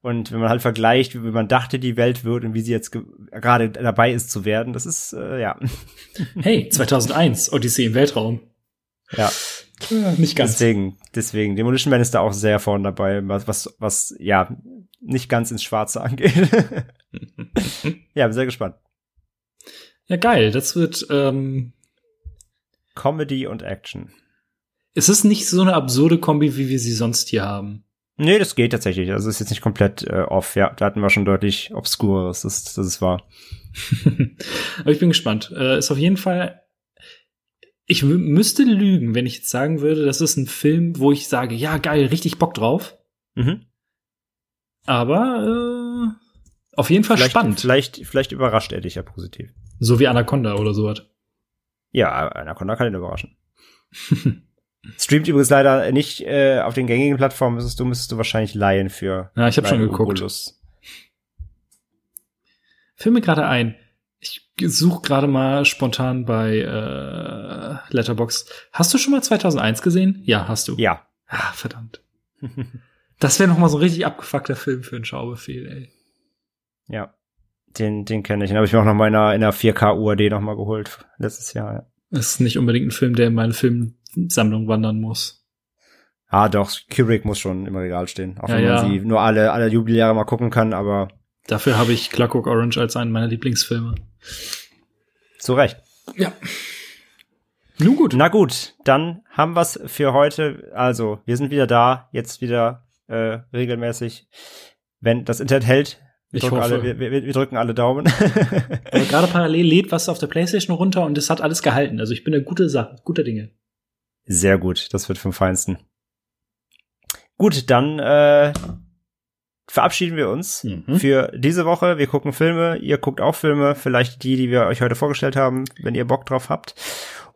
Und wenn man halt vergleicht, wie man dachte, die Welt wird und wie sie jetzt ge- gerade dabei ist zu werden, das ist, äh, ja. (laughs) Hey, 2001, Odyssee im Weltraum. Ja. Ja, nicht ganz. Deswegen, deswegen, Demolition Man ist da auch sehr vorne dabei, was, was, was, ja, nicht ganz ins Schwarze angeht. (laughs) ja, bin sehr gespannt. Ja, geil. Das wird, ähm, Comedy und Action. es ist nicht so eine absurde Kombi, wie wir sie sonst hier haben. Nee, das geht tatsächlich. Also ist jetzt nicht komplett äh, off. Ja, da hatten wir schon deutlich obskureres, das, das ist wahr. (laughs) Aber ich bin gespannt. Äh, ist auf jeden Fall. Ich müsste lügen, wenn ich jetzt sagen würde, das ist ein Film, wo ich sage, ja geil, richtig Bock drauf. Mhm. Aber äh, auf jeden Fall Vielleicht, spannend. vielleicht, vielleicht überrascht er dich ja positiv. So wie Anaconda oder sowas. Ja, Anaconda kann ihn überraschen. (laughs) Streamt übrigens leider nicht äh, auf den gängigen Plattformen, müsstest du, müsstest du wahrscheinlich leihen für. Ja, ich habe schon geguckt. Fiel mir gerade ein. Ich suche gerade mal spontan bei äh, Letterbox. Hast du schon mal 2001 gesehen? Ja, hast du. Ja. Ah, verdammt. Das wäre noch mal so ein richtig abgefuckter Film für einen Schaubefehl, ey. Ja. Den, den kenne ich. Den habe ich mir auch noch mal in einer, in einer 4K UAD noch mal geholt letztes Jahr. Ja. Das ist nicht unbedingt ein Film, der in meine Filmsammlung wandern muss. Ah, doch, Kubrick muss schon im Regal stehen. Auch Ja, wenn man ja. sie nur alle, alle Jubeljahre mal gucken kann, aber Dafür habe ich Clockwork Orange als einen meiner Lieblingsfilme. zu Recht. Ja. Nun gut. Na gut, dann haben wir's für heute. Also, wir sind wieder da, jetzt wieder äh, regelmäßig. Wenn das Internet hält, wir, Ich drücken, hoffe. alle, wir, wir, wir drücken alle Daumen. (laughs) (laughs) Aber gerade parallel lädt was auf der Playstation runter und es hat alles gehalten. Also ich bin eine gute Sache, guter Dinge. Sehr gut, das wird vom Feinsten. Gut, dann äh, verabschieden wir uns Mhm. für diese Woche. Wir gucken Filme, ihr guckt auch Filme, vielleicht die, die wir euch heute vorgestellt haben, wenn ihr Bock drauf habt.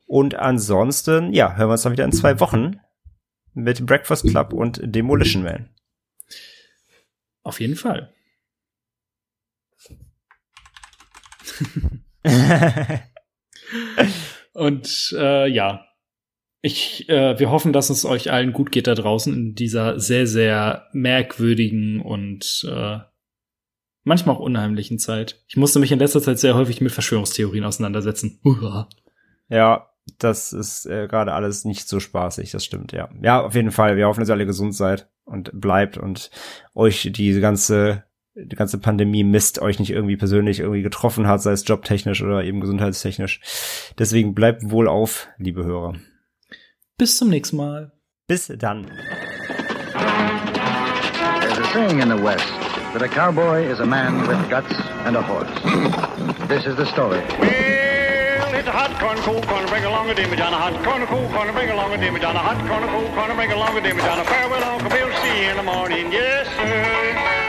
Und ansonsten, ja, hören wir uns dann wieder in zwei Wochen mit Breakfast Club und Demolition Man. Auf jeden Fall. (laughs) Und äh, ja, ich, äh, wir hoffen, dass es euch allen gut geht da draußen in dieser sehr, sehr merkwürdigen und äh, manchmal auch unheimlichen Zeit. Ich musste mich in letzter Zeit sehr häufig mit Verschwörungstheorien auseinandersetzen. Hurra. Ja, das ist äh, gerade alles nicht so spaßig, das stimmt, ja. Ja, auf jeden Fall. Wir hoffen, dass ihr alle gesund seid und bleibt und euch diese ganze, die ganze Pandemie Mist euch nicht irgendwie persönlich irgendwie getroffen hat, sei es jobtechnisch oder eben gesundheitstechnisch. Deswegen bleibt wohl auf, liebe Hörer. Bis zum nächsten Mal. Bis dann. There's a saying in the West that a cowboy is a man with guts and a horse. This is the story. Well, it's a hot corn, cool corn, bring along a dimmy down, a hot corn, cool corn, bring along a dimmy down, a hot corn, cool corn, bring along a dimmy down, a farewell, Uncle Bill, see you in the morning, yes, sir.